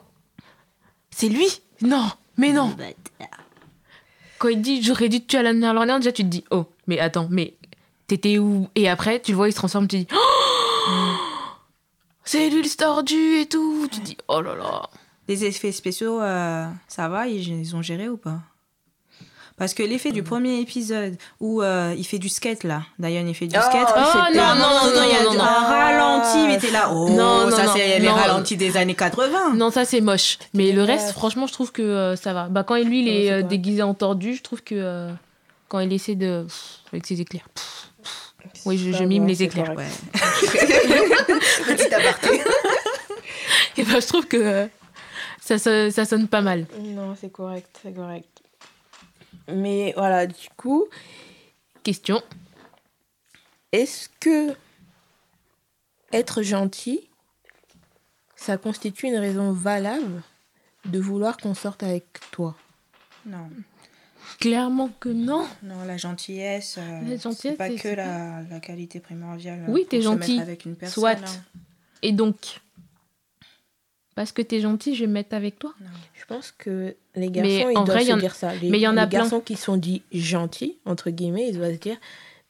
c'est lui Non, mais non. Quand il dit j'aurais dû te tuer à la néerlandaise, déjà tu te dis, oh, mais attends, mais t'étais où Et après, tu le vois, il se transforme, tu te dis, oh, c'est lui le tordu et tout. Tu te dis, oh là là.
Les effets spéciaux, euh, ça va, ils, ils ont géré ou pas? Parce que l'effet du premier épisode où euh, il fait du skate là, Diane il fait du
Oh,
skate.
Oh,
c'était-
non, non, non,
donné, il y a
non, non,
un
non.
ralenti, mais t'es là. Oh,
Non, non,
ça
non,
c'est les
non.
ralentis des années 80.
Non, ça c'est moche. Mais le reste, franchement, je trouve que euh, ça va. Bah, quand lui, il est euh, déguisé en tordu, je trouve que euh, quand il essaie de. pff, avec ses éclairs. pff, Oui, je- je mime les éclairs.
Ouais. Petit aparté.
Et bah, je trouve que euh, ça, ça, ça sonne pas mal.
Non, c'est correct, c'est correct. Mais voilà, du coup,
Question.
est-ce que être gentil, ça constitue une raison valable de vouloir qu'on sorte avec toi?
Non,
Clairement que non.
non, la gentillesse, euh,
La gentillesse,
c'est pas
c'est-
que
c'est
la, la qualité primordiale.
Oui, t'es
se
gentil.
mettre avec une personne.
Soit.
hein.
Et donc, parce que t'es gentil, je vais me mettre avec toi.
Je pense que les
Mais
garçons, ils
en
doivent
vrai, il y
se
en-
dire ça. Les,
mais il y en a
les
plein.
garçons qui sont dits gentils, entre guillemets, ils doivent se dire,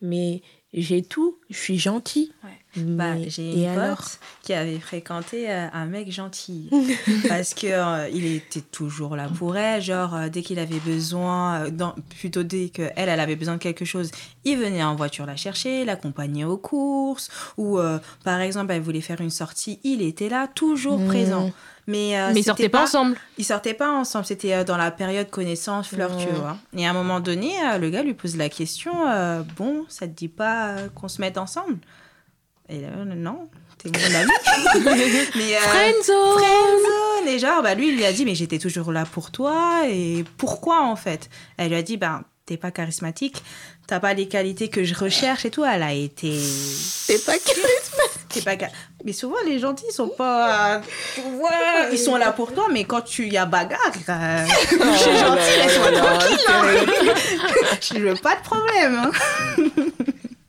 mais j'ai tout, je suis gentil.
Ouais. Bah, j'ai une pote qui avait fréquenté euh, un mec gentil parce que euh, il était toujours là pour elle genre euh, dès qu'il avait besoin dans, plutôt dès que elle elle avait besoin de quelque chose il venait en voiture la chercher l'accompagner aux courses ou par exemple elle voulait faire une sortie il était là toujours
Mhm.
présent mais euh,
Mais ils sortaient pas ensemble.
ils sortaient pas ensemble, c'était euh, dans la période connaissance, fleur, tu vois. Et à un moment donné, euh, le gars lui pose la question euh, Bon, ça te dit pas qu'on se mette ensemble? Et là, non, t'es mon ami. mais,
Friendzone
friendzone. Et genre, bah, lui, il lui a dit Mais j'étais toujours là pour toi. Et pourquoi, en fait? Elle lui a dit Ben, t'es pas charismatique, t'as pas les qualités que je recherche et tout. Elle a été.
C'est pas que...
T'es pas Mais souvent, les gentils, ils sont pas. Tu vois, ils sont là pour toi, mais quand tu y a bagarre, euh, je suis gentille, laisse-moi tranquille. hein. Je veux pas de problème. hein.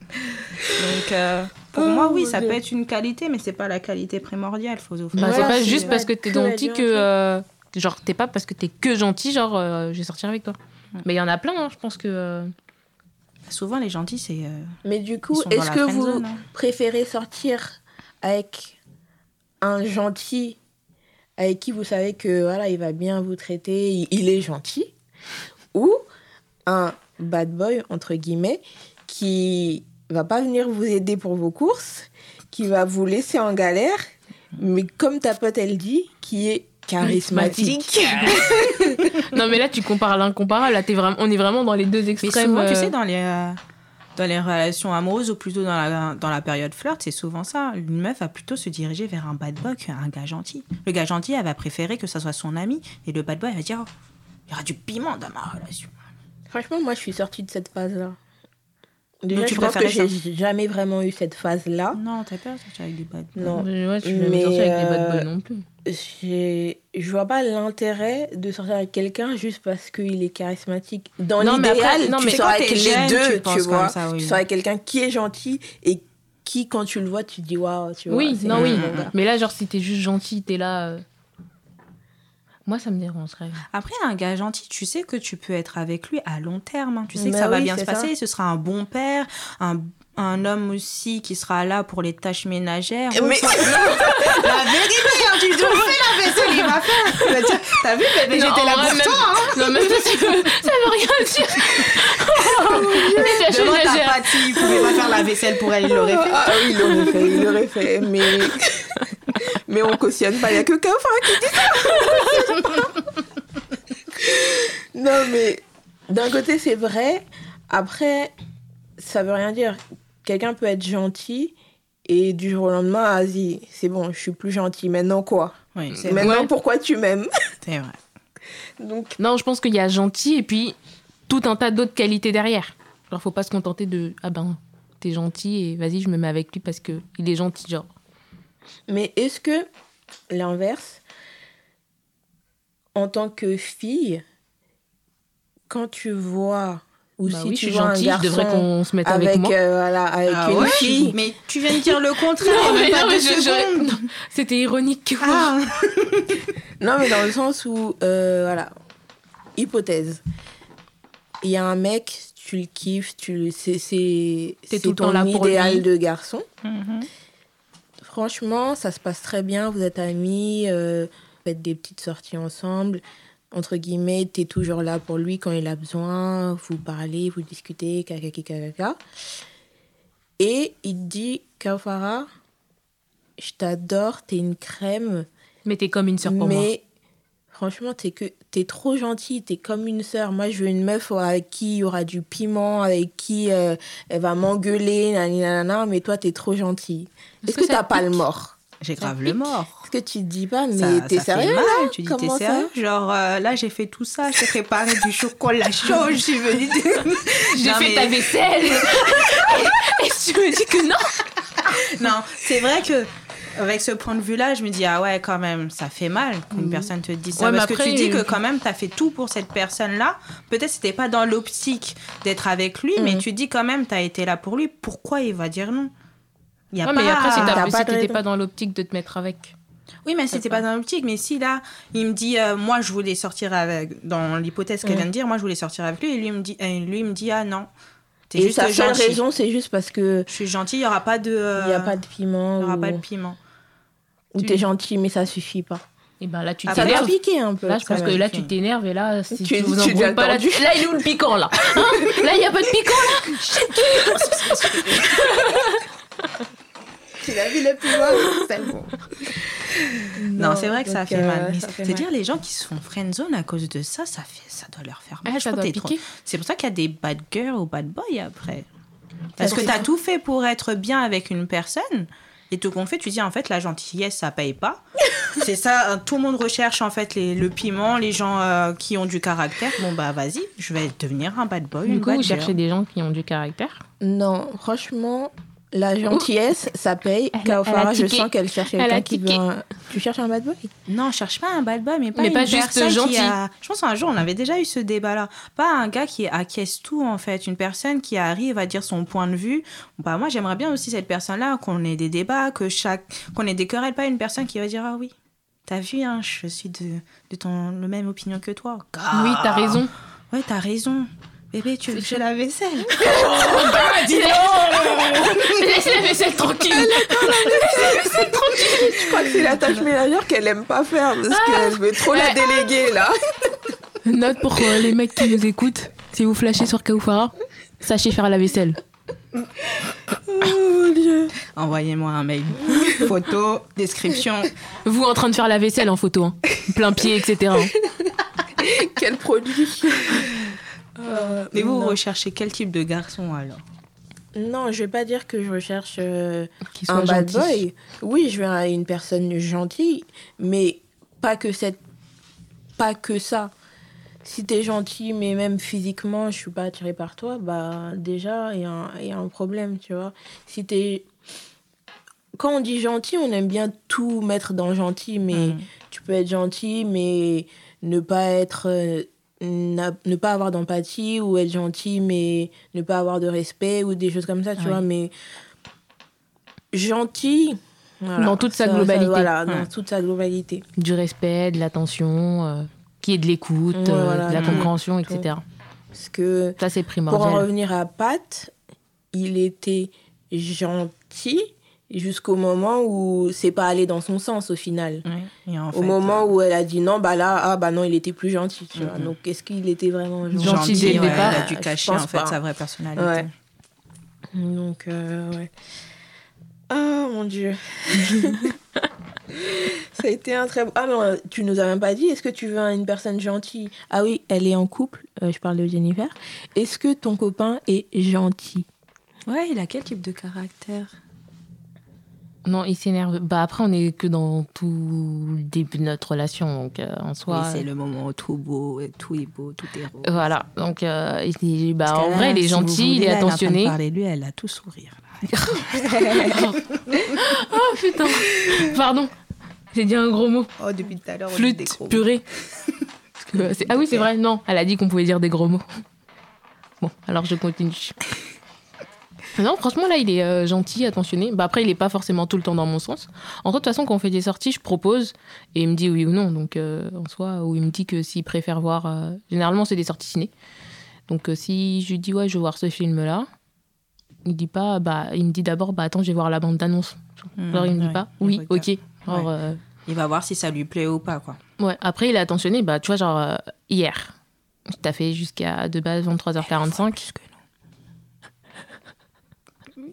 Donc, euh, pour
Oh,
moi, oui, ça
Dieu.
peut être une qualité, mais c'est pas la qualité primordiale. Faut, faut
Bah,
Ouais,
c'est pas juste parce que t'es gentil que. euh, genre, t'es pas parce que t'es que gentil, genre, euh, je vais sortir avec toi. Mais il y en a plein, hein, je pense que. euh,
Souvent, les gentils, c'est. euh,
Mais du coup, est-ce que vous
hein.
préférez sortir avec un gentil avec qui vous savez que voilà, il va bien vous traiter, il, est gentil, ou un bad boy entre guillemets qui va pas venir vous aider pour vos courses, qui va vous laisser en galère, mais comme ta pote elle dit, qui est charismatique.
Non, mais là, tu compares l'incomparable. Là, t'es vraiment... on est vraiment dans les deux
Mais
extrêmes.
tu
euh,
sais, dans les, euh, dans les relations amoureuses ou plutôt dans la, dans la période flirt, c'est souvent ça. Une meuf va plutôt se diriger vers un bad boy qu'un gars gentil. Le gars gentil, elle va préférer que ça soit son ami. Et le bad boy, elle va dire Oh, il y aura du piment dans ma relation.
Franchement, moi je suis sortie de cette phase-là. Déjà,
tu
je pense que j'ai jamais vraiment eu cette phase-là.
Non, t'as peur de sortir avec des bad boys.
Non.
Ouais, je
Mais,
sortie avec des bad
euh,
boys non plus.
j'ai- je vois pas l'intérêt de sortir avec quelqu'un juste parce qu'il est charismatique. Dans
Non, mais après-
l'idéal,
non,
tu
mais
sors avec
t'es
les
jeune,
deux,
tu
tu,
penses
vois.
comme ça, oui.
Tu sors avec quelqu'un qui est gentil et qui, quand tu le vois, tu te dis waouh, tu vois.
Oui, non, oui.
bon.
Mais là, genre, si t'es juste gentil, t'es là. Moi, ça me dérangerait.
Après, un gars gentil, tu sais que tu peux être avec lui à long terme. hein. Tu sais que
Bah
ça va bien se
ça.
passer. Ce sera un bon père, un, un homme aussi qui sera là pour les tâches ménagères.
Mais-
la vérité, hein, tu dois faire la vaisselle, il va faire. Il dire, T'as vu, bébé, j'étais là pour
même-
toi. hein.
Non, même ça, ça veut, ça veut rien dire. Déjà,
Demande ta
j'exagère.
Pat, s'il pouvait pas faire la vaisselle pour elle, il l'aurait fait.
Ah oui, il l'aurait fait, il l'aurait fait. Mais, mais on cautionne pas. Il n'y a que Kaufara qui dit ça. non, mais d'un côté, c'est vrai. Après, ça veut rien dire. Quelqu'un peut être gentil et du jour au lendemain, vas-y, c'est bon, je suis plus gentil. Maintenant quoi?
Oui, c'est
Maintenant, pourquoi tu m'aimes?
C'est vrai.
Donc,
Non, je pense qu'il y a gentil et puis tout un tas d'autres qualités derrière. Genre, faut pas se contenter de ah ben t'es gentil et vas-y je me mets avec lui parce que il est gentil genre.
Mais est-ce que l'inverse, en tant que fille, quand tu vois ou
Bah
si
oui, je
tu
suis
vois
gentille,
un
je devrais
garçon
qu'on se mette
avec,
avec moi.
euh, voilà, avec
Ah
une
ouais
fille,
Mais tu viens de dire le contraire,
Non, mais
pas
non,
deux
mais je- je- C'était ironique.
Ah.
Non, mais dans le sens où, euh, voilà, hypothèse. Il y a un mec, tu le kiffes, tu c'est, c'est, ton idéal de garçon.
Mhm.
Franchement, ça se passe très bien, vous êtes amis, euh, vous faites des petites sorties ensemble. Entre guillemets, t'es toujours là pour lui quand il a besoin, vous parlez, vous discutez, kakaki kakaka. Et il te dit, Kaufara, je t'adore, t'es une crème.
Mais t'es comme une sœur pour
mais
moi.
Franchement, t'es que t'es trop gentille, t'es comme une sœur. Moi, je veux une meuf avec qui il y aura du piment, avec qui euh, elle va m'engueuler, nanana, mais toi, t'es trop gentille. Est-ce
que
que t'as pas le mort?
J'ai
Ça
grave le mort.
Est-ce que tu te dis pas, mais
Ça-
t'es
ça fait
sérieux
mal,
là?
Tu dis,
Comment
t'es sérieux? Genre, euh, là, j'ai fait tout ça, j'ai préparé du chocolat chaud, je suis venue.
J'ai
Non,
fait
mais-
ta vaisselle. et tu me dis que non.
Non, c'est vrai que avec ce point de vue-là, je me dis ah ouais quand même, ça fait mal qu'une personne te dise ça
Ouais,
parce que tu dis que quand même t'as fait tout pour cette personne-là. Peut-être c'était pas dans l'optique d'être avec lui, mais
Mhm.
tu dis quand même t'as été là pour lui. Pourquoi il va dire non? Il y a
Ouais,
pas.
mais après, si
pas
t'étais
raison.
pas dans l'optique de te mettre avec.
Oui, mais c'était pas dans l'optique. Mais si là, il me dit, euh, moi, je voulais sortir avec, dans l'hypothèse qu'elle
Mhm.
vient de dire, moi, je voulais sortir avec lui, et lui il me dit, lui il me dit, ah non,
Et
juste
sa seule
gentil.
raison, c'est juste parce que
Je suis gentil, il y aura pas de.
il n'y a pas de piment
il y aura
ou,
pas de piment.
ou
Tu-
t'es gentil, mais ça suffit pas.
Et ben là, tu t'énerves.
piquer un peu.
Là, je pense que là, tu t'énerves et là, si
Tu-
tu, vous embrouilles pas, là, tu- là, il est où le piquant, là? Hein? Là, il n'y a pas de piquant,
Tu l'as vu le piment C'est bon.
Non, c'est vrai que ça fait
euh,
mal. Mais
ça fait
c'est
mal.
dire les gens qui se font friendzone à cause de ça, ça fait, ça doit leur faire mal.
Ah,
t'es trop-. C'est pour ça qu'il y a des bad girls ou bad boys après. Parce que t'as
ça.
tout fait pour être bien avec une personne. Et tout qu'on fait, tu dis en fait la gentillesse ça paye pas. c'est ça, euh, tout le monde recherche en fait les, le piment, les gens euh, qui ont du caractère. Bon bah vas-y, je vais devenir un bad boy.
Du
une
coup, vous cherchez des gens qui ont du caractère?
Non, franchement, la gentillesse, ça paye. Kaofara, je sens qu'elle cherche quelqu'un qui veut un... Tu cherches un bad boy?
Non, je cherche pas un bad boy, mais pas
Mais
une
pas juste
personne qui
gentil.
a- Je pense un jour, on avait déjà eu ce débat-là. Pas un gars qui acquiesce tout, en fait. Une personne qui arrive à dire son point de vue. Bah, moi, j'aimerais bien aussi cette personne-là, qu'on ait des débats, que chaque... qu'on ait des querelles. Pas une personne qui va dire, ah oui, t'as vu, hein, je suis de, de ton... le même opinion que toi.
Oui, t'as raison.
Ouais, t'as raison. Bébé, tu veux que je la vaisselle
Dis Laisse la vaisselle tranquille.
Je crois que c'est la tâche ménagère qu'elle aime pas faire parce qu'elle veut trop la déléguer là.
Note pour euh, les mecs qui nous écoutent. Si vous flashez sur Kaoufara, sachez faire la vaisselle.
Oh Dieu.
Envoyez-moi un mail. Photo, description.
Vous en train de faire la vaisselle en photo, hein. plein pied, etc. hein.
Quel produit Euh,
Mais vous, vous
non.
recherchez quel type de garçon, alors
Non, je vais pas dire que je recherche euh, un bad
gentil.
boy. Oui, je veux un- une personne gentille, mais pas que cette, pas que ça. Si t'es gentil, mais même physiquement, je suis pas attirée par toi, bah déjà il y, a un- il y a un problème, tu vois. Si t'es, quand on dit gentil, on aime bien tout mettre dans gentil, mais
Mhm.
tu peux être gentil, mais ne pas être, euh, ne pas avoir d'empathie ou être gentil, mais ne pas avoir de respect ou des choses comme ça, tu
Oui.
vois. Mais gentil. voilà,
Dans toute sa
ça-
globalité.
dans toute sa globalité.
Du respect, de l'attention, euh, qui est de l'écoute,
Ouais,
euh,
voilà,
de la
tout.
compréhension, etc.
Parce que
Ça, c'est
pour en
primordial.
revenir à Pat, il était gentil jusqu'au moment où c'est pas allé dans son sens au final.
Oui. Et en
Au moment où elle a dit non, bah là, ah bah non, il était plus gentil, tu vois.
Mhm.
Donc est-ce qu'il était vraiment gentil
Gentil dès le départ,
Elle a dû cacher en fait
pas.
sa vraie personnalité.
Ouais. Donc, euh, ouais. Oh mon dieu. Ça a été un très beau. Ah, mais euh, tu nous as même pas dit, est-ce que tu veux une personne gentille? Ah oui, elle est en couple, euh, je parle de Jennifer. Est-ce que ton copain est gentil?
Ouais, il a quel type de caractère?
Non, il s'énerve. Bah après, on est que dans tout le début de notre relation, donc euh, en soi.
Oui, c'est le moment où tout beau, tout est beau, tout est rose.
Voilà, donc euh, il dit- bah, en
là,
vrai, il est
si
gentil, il est
là, en train de
attentionné.
parler lui, elle a tout sourire. là.
Oh putain, pardon, j'ai dit un gros mot.
Oh, depuis tout à l'heure, des
Flûte,
gros
purée. Parce que c'est- ah oui, c'est vrai, non, elle a dit qu'on pouvait dire des gros mots. Bon, alors je continue. Non, franchement, là, il est euh, gentil, attentionné. Bah, après, il est pas forcément tout le temps dans mon sens. En fait, de toute façon, quand on fait des sorties, je propose et il me dit oui ou non. Donc, euh, en soi, ou il me dit que s'il préfère voir. euh, Généralement, c'est des sorties ciné. Donc, si je lui dis ouais, je veux voir ce film-là, il dit pas, bah, il me dit d'abord, bah, attends, je vais voir la bande d'annonce.
Mmh,
Alors, il me dit pas, oui, ok. Alors,
Ouais. Il va voir si ça lui plaît ou pas, quoi.
Ouais, après, il est attentionné, bah, tu vois, genre, hier, t'as fait jusqu'à de base 23h45.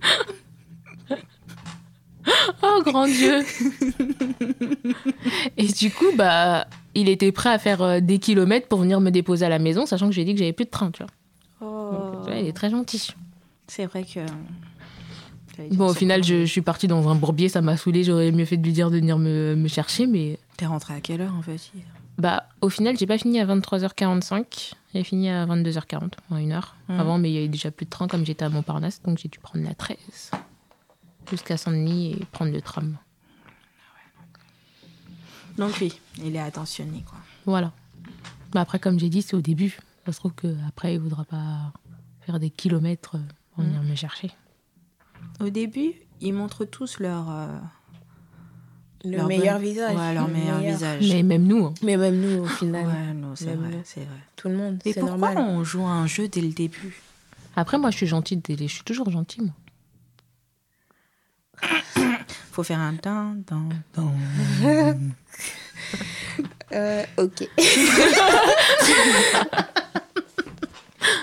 Oh, grand Dieu Et du coup, bah, il était prêt à faire euh, des kilomètres pour venir me déposer à la maison, sachant que j'ai dit que j'avais plus de train, tu vois. Donc, tu vois, il est très gentil.
C'est vrai que.
Bon, au final, je, je suis partie dans un bourbier, ça m'a saoulée, j'aurais mieux fait de lui dire de venir me, me chercher, mais...
T'es rentré à quelle heure, en fait?
Bah, au final, j'ai pas fini à 23h45, j'ai fini à 22h40, en une heure.
Mhm.
Avant, mais il y avait déjà plus de train comme j'étais à Montparnasse, donc j'ai dû prendre la 13 jusqu'à Saint-Denis et prendre le tram.
Donc, oui, il est attentionné, quoi.
Voilà. Bah après, comme j'ai dit, c'est au début. Ça se trouve qu'après, il voudra pas faire des kilomètres euh, pour venir me chercher.
Au début, ils montrent tous leur. euh,
Le
leur
meilleur visage.
Ouais, leur
le
meilleur visage.
Mais même nous, hein.
Mais même nous, au final,
Ouais, non, c'est vrai, c'est vrai.
tout le monde,
Mais
c'est
pourquoi
normal.
on joue à un jeu dès le début?
Après, moi, je suis gentille. dès les- Je suis toujours gentille, moi.
Faut faire un tin, tin.
Euh, ok.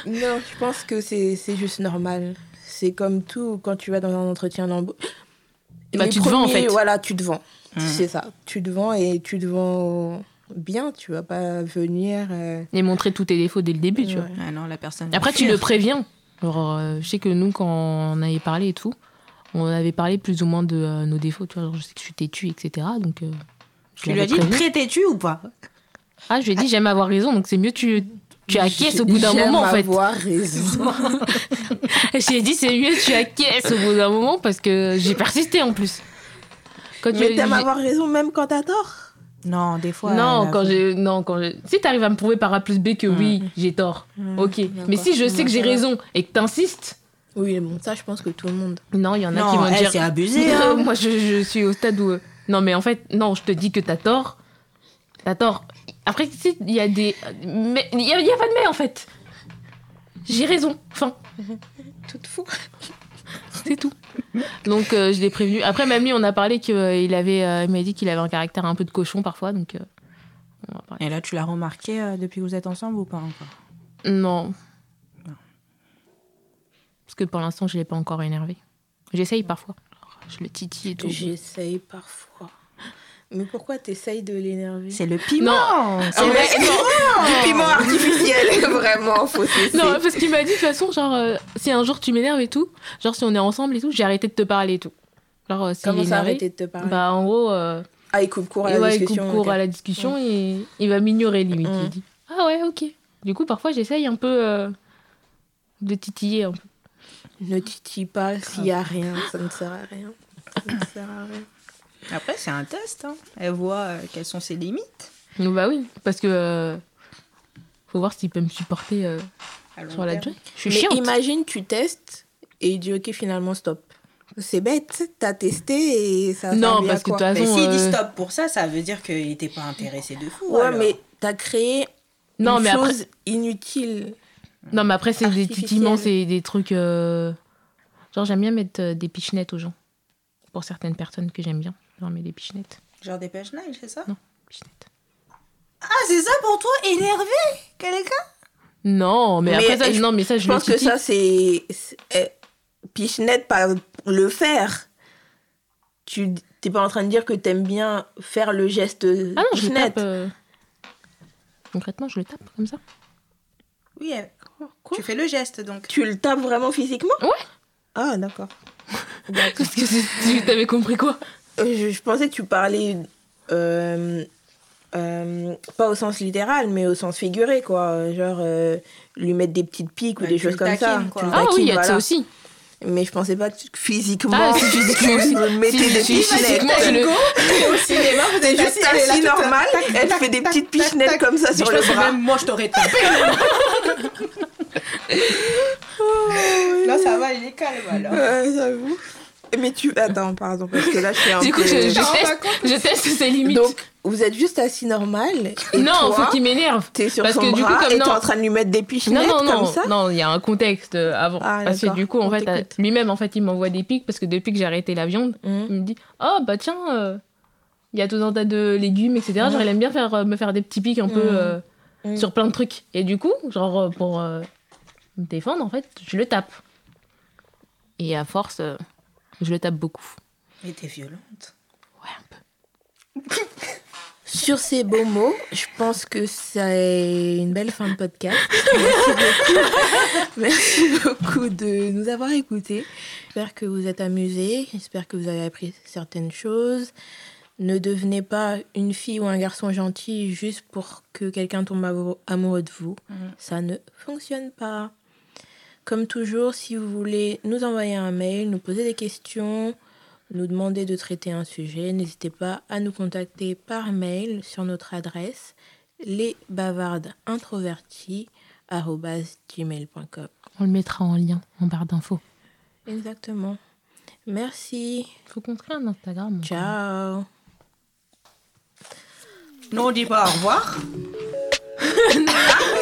non, je pense que c'est c'est juste normal. C'est comme tout quand tu vas dans un entretien d'embauche.
Bah, tu te vends, en fait.
Voilà, tu te vends.
Mm.
C'est ça. Tu te vends et tu te vends bien. Tu vas pas venir. euh,
Et montrer tous tes défauts dès le début, tu vois.
Ah non, la personne.
Après, tu le préviens. Genre, euh, je sais que nous, quand on avait parlé et tout, on avait parlé plus ou moins de euh, nos défauts. Tu vois, genre, je sais que je suis têtue, etc. Donc, euh,
Tu lui as dit très têtu ou pas?
Ah, je lui ai dit, j'aime avoir raison, donc c'est mieux tu, tu acquiesces au bout d'un moment, en fait.
avoir raison.
J'ai dit, c'est mieux tu acquiesces au bout d'un moment parce que j'ai persisté en plus. Quand tu-
Mais t'aimes avoir raison même quand t'as tort.
Non, des fois.
non, quand j'ai, non, quand j'ai- si t'arrives à me prouver par A plus B que oui, j'ai tort, ok. Mais si je sais que j'ai raison et que t'insistes,
Oui, bon, ça, je pense que tout le monde.
non, il y en a
Non,
qui vont
elle,
dire.
c'est abusé, hein.
Moi, je, je suis au stade où. euh, Non, mais en fait, non, je te dis que t'as tort. T'as tort. Après, si, il y a des. Mais il y a, il y a pas de mais en fait. J'ai raison. Enfin,
Toute fou.
c'est tout. Donc, euh, je l'ai prévenu. Après, même lui, on a parlé qu'il avait. euh, il m'a dit qu'il avait un caractère un peu de cochon parfois. Donc, euh, on va parler.
Et là, tu l'as remarqué euh, depuis que vous êtes ensemble ou pas encore?
Non. Parce que pour l'instant, je l'ai pas encore énervé. J'essaye parfois. Je le titille et tout.
J'essaye parfois. Mais pourquoi t'essayes de l'énerver?
C'est le piment
Non.
C'est le piment
Du piment artificiel, vraiment, faut cesser.
Non, parce qu'il m'a dit de toute façon, genre, euh, si un jour tu m'énerves et tout, genre si on est ensemble et tout, j'ai arrêté de te parler et tout. Genre, euh, s'il
Comment ça, arrêter de te parler?
Bah, en gros, euh,
Ah, il coupe court à la
ouais, il coupe
discussion.
court à la discussion et il va m'ignorer limite.
Mm.
Il dit Ah ouais, ok. Du coup, parfois, j'essaye un peu euh, de titiller un peu.
Ne titille pas s'il n'y a rien, ça ne sert à rien. Ça ne sert à rien.
Après, c'est un test. hein. Elle voit euh, quelles sont ses limites.
Donc, bah oui, parce que euh, faut voir s'il peut me supporter euh, sur la durée. Je suis
Mais
chiante.
imagine, tu testes et il dit ok, finalement, stop. C'est bête, t'as testé et ça
Non,
servi à
parce que de toute
Mais
façon.
s'il dit
euh,
stop pour ça, ça veut dire qu'il n'était pas intéressé de fou.
Ouais,
alors.
mais t'as créé
Non,
une
mais après,
inutile.
non, mais après c'est des c'est des trucs. euh, Genre, j'aime bien mettre des pichenettes aux gens. Pour certaines personnes que j'aime bien, j'en mets des pichenettes.
Genre des nails, c'est ça?
Non, pichenettes.
Ah, c'est ça pour toi Énervé Quelqu'un?
Non, mais,
Mais
après ça,
je-
non, mais ça, je,
pense que ça, c'est. eh, pichenette, pas le faire. Tu t'es pas en train de dire que t'aimes bien faire le geste
Ah non, je le
pichenette.
tape. euh, Concrètement, je le tape comme ça.
Oui, euh, tu fais le geste donc.
Tu le tapes vraiment physiquement?
Ouais.
Ah, d'accord.
Parce que tu t'avais compris quoi?
Je, je pensais que tu parlais euh, euh, pas au sens littéral, mais au sens figuré, quoi. Genre euh, lui mettre des petites piques ou des choses comme ça.
quoi.
Ah oui, il y a de ça aussi.
Mais je pensais pas que tu- physiquement,
Ah, si, physiquement aussi.
tu me mettais
Si,
des pichenettes.
physiquement, je le-
Au cinéma, vous
C'est juste assis normal, elle fait des petites pichenettes comme ça sur le bras.
moi, je t'aurais tapé. Là, ça va, il est calme alors.
Ouais, j'avoue. Mais tu. Attends, pardon, parce que là, je suis un
Du coup,
peu.
je, teste, je teste ses limites.
Donc, vous êtes juste assis normal. Et
non,
toi,
faut qu'il m'énerve.
T'es sur
Parce
son
que du coup,
bras
comme
et t'es
non-
en train de lui mettre des
Non,
pichenettes
non,
comme
non,
ça.
non, il y a un contexte euh, avant.
Ah,
parce que du coup, en
On
fait, lui-même, en fait, il m'envoie des pics parce que depuis que j'ai arrêté la viande,
Mhm.
il me dit Oh, bah tiens, euh, il y a tout un tas de légumes, etc. Genre, il aime bien faire, euh, me faire des petits pics un peu
Mhm.
euh,
Mhm.
sur plein de trucs. Et du coup, genre, pour euh, me défendre, en fait, je le tape. Et à force, euh, je le tape beaucoup.
Mais t'es violente.
Ouais, un peu.
Sur ces beaux mots, je pense que c'est une belle fin de podcast. Merci beaucoup. Merci beaucoup de nous avoir écoutés. J'espère que vous êtes amusés. J'espère que vous avez appris certaines choses. Ne devenez pas une fille ou un garçon gentil juste pour que quelqu'un tombe amou- amoureux de vous.
Mhm.
Ça ne fonctionne pas. Comme toujours, si vous voulez nous envoyer un mail, nous poser des questions, nous demander de traiter un sujet, n'hésitez pas à nous contacter par mail sur notre adresse lesbavardeintroverties@gmail.com.
On le mettra en lien, en barre d'infos.
Exactement. Merci.
Faut qu'on crée un Instagram.
Ciao.
Non, on dit pas au revoir.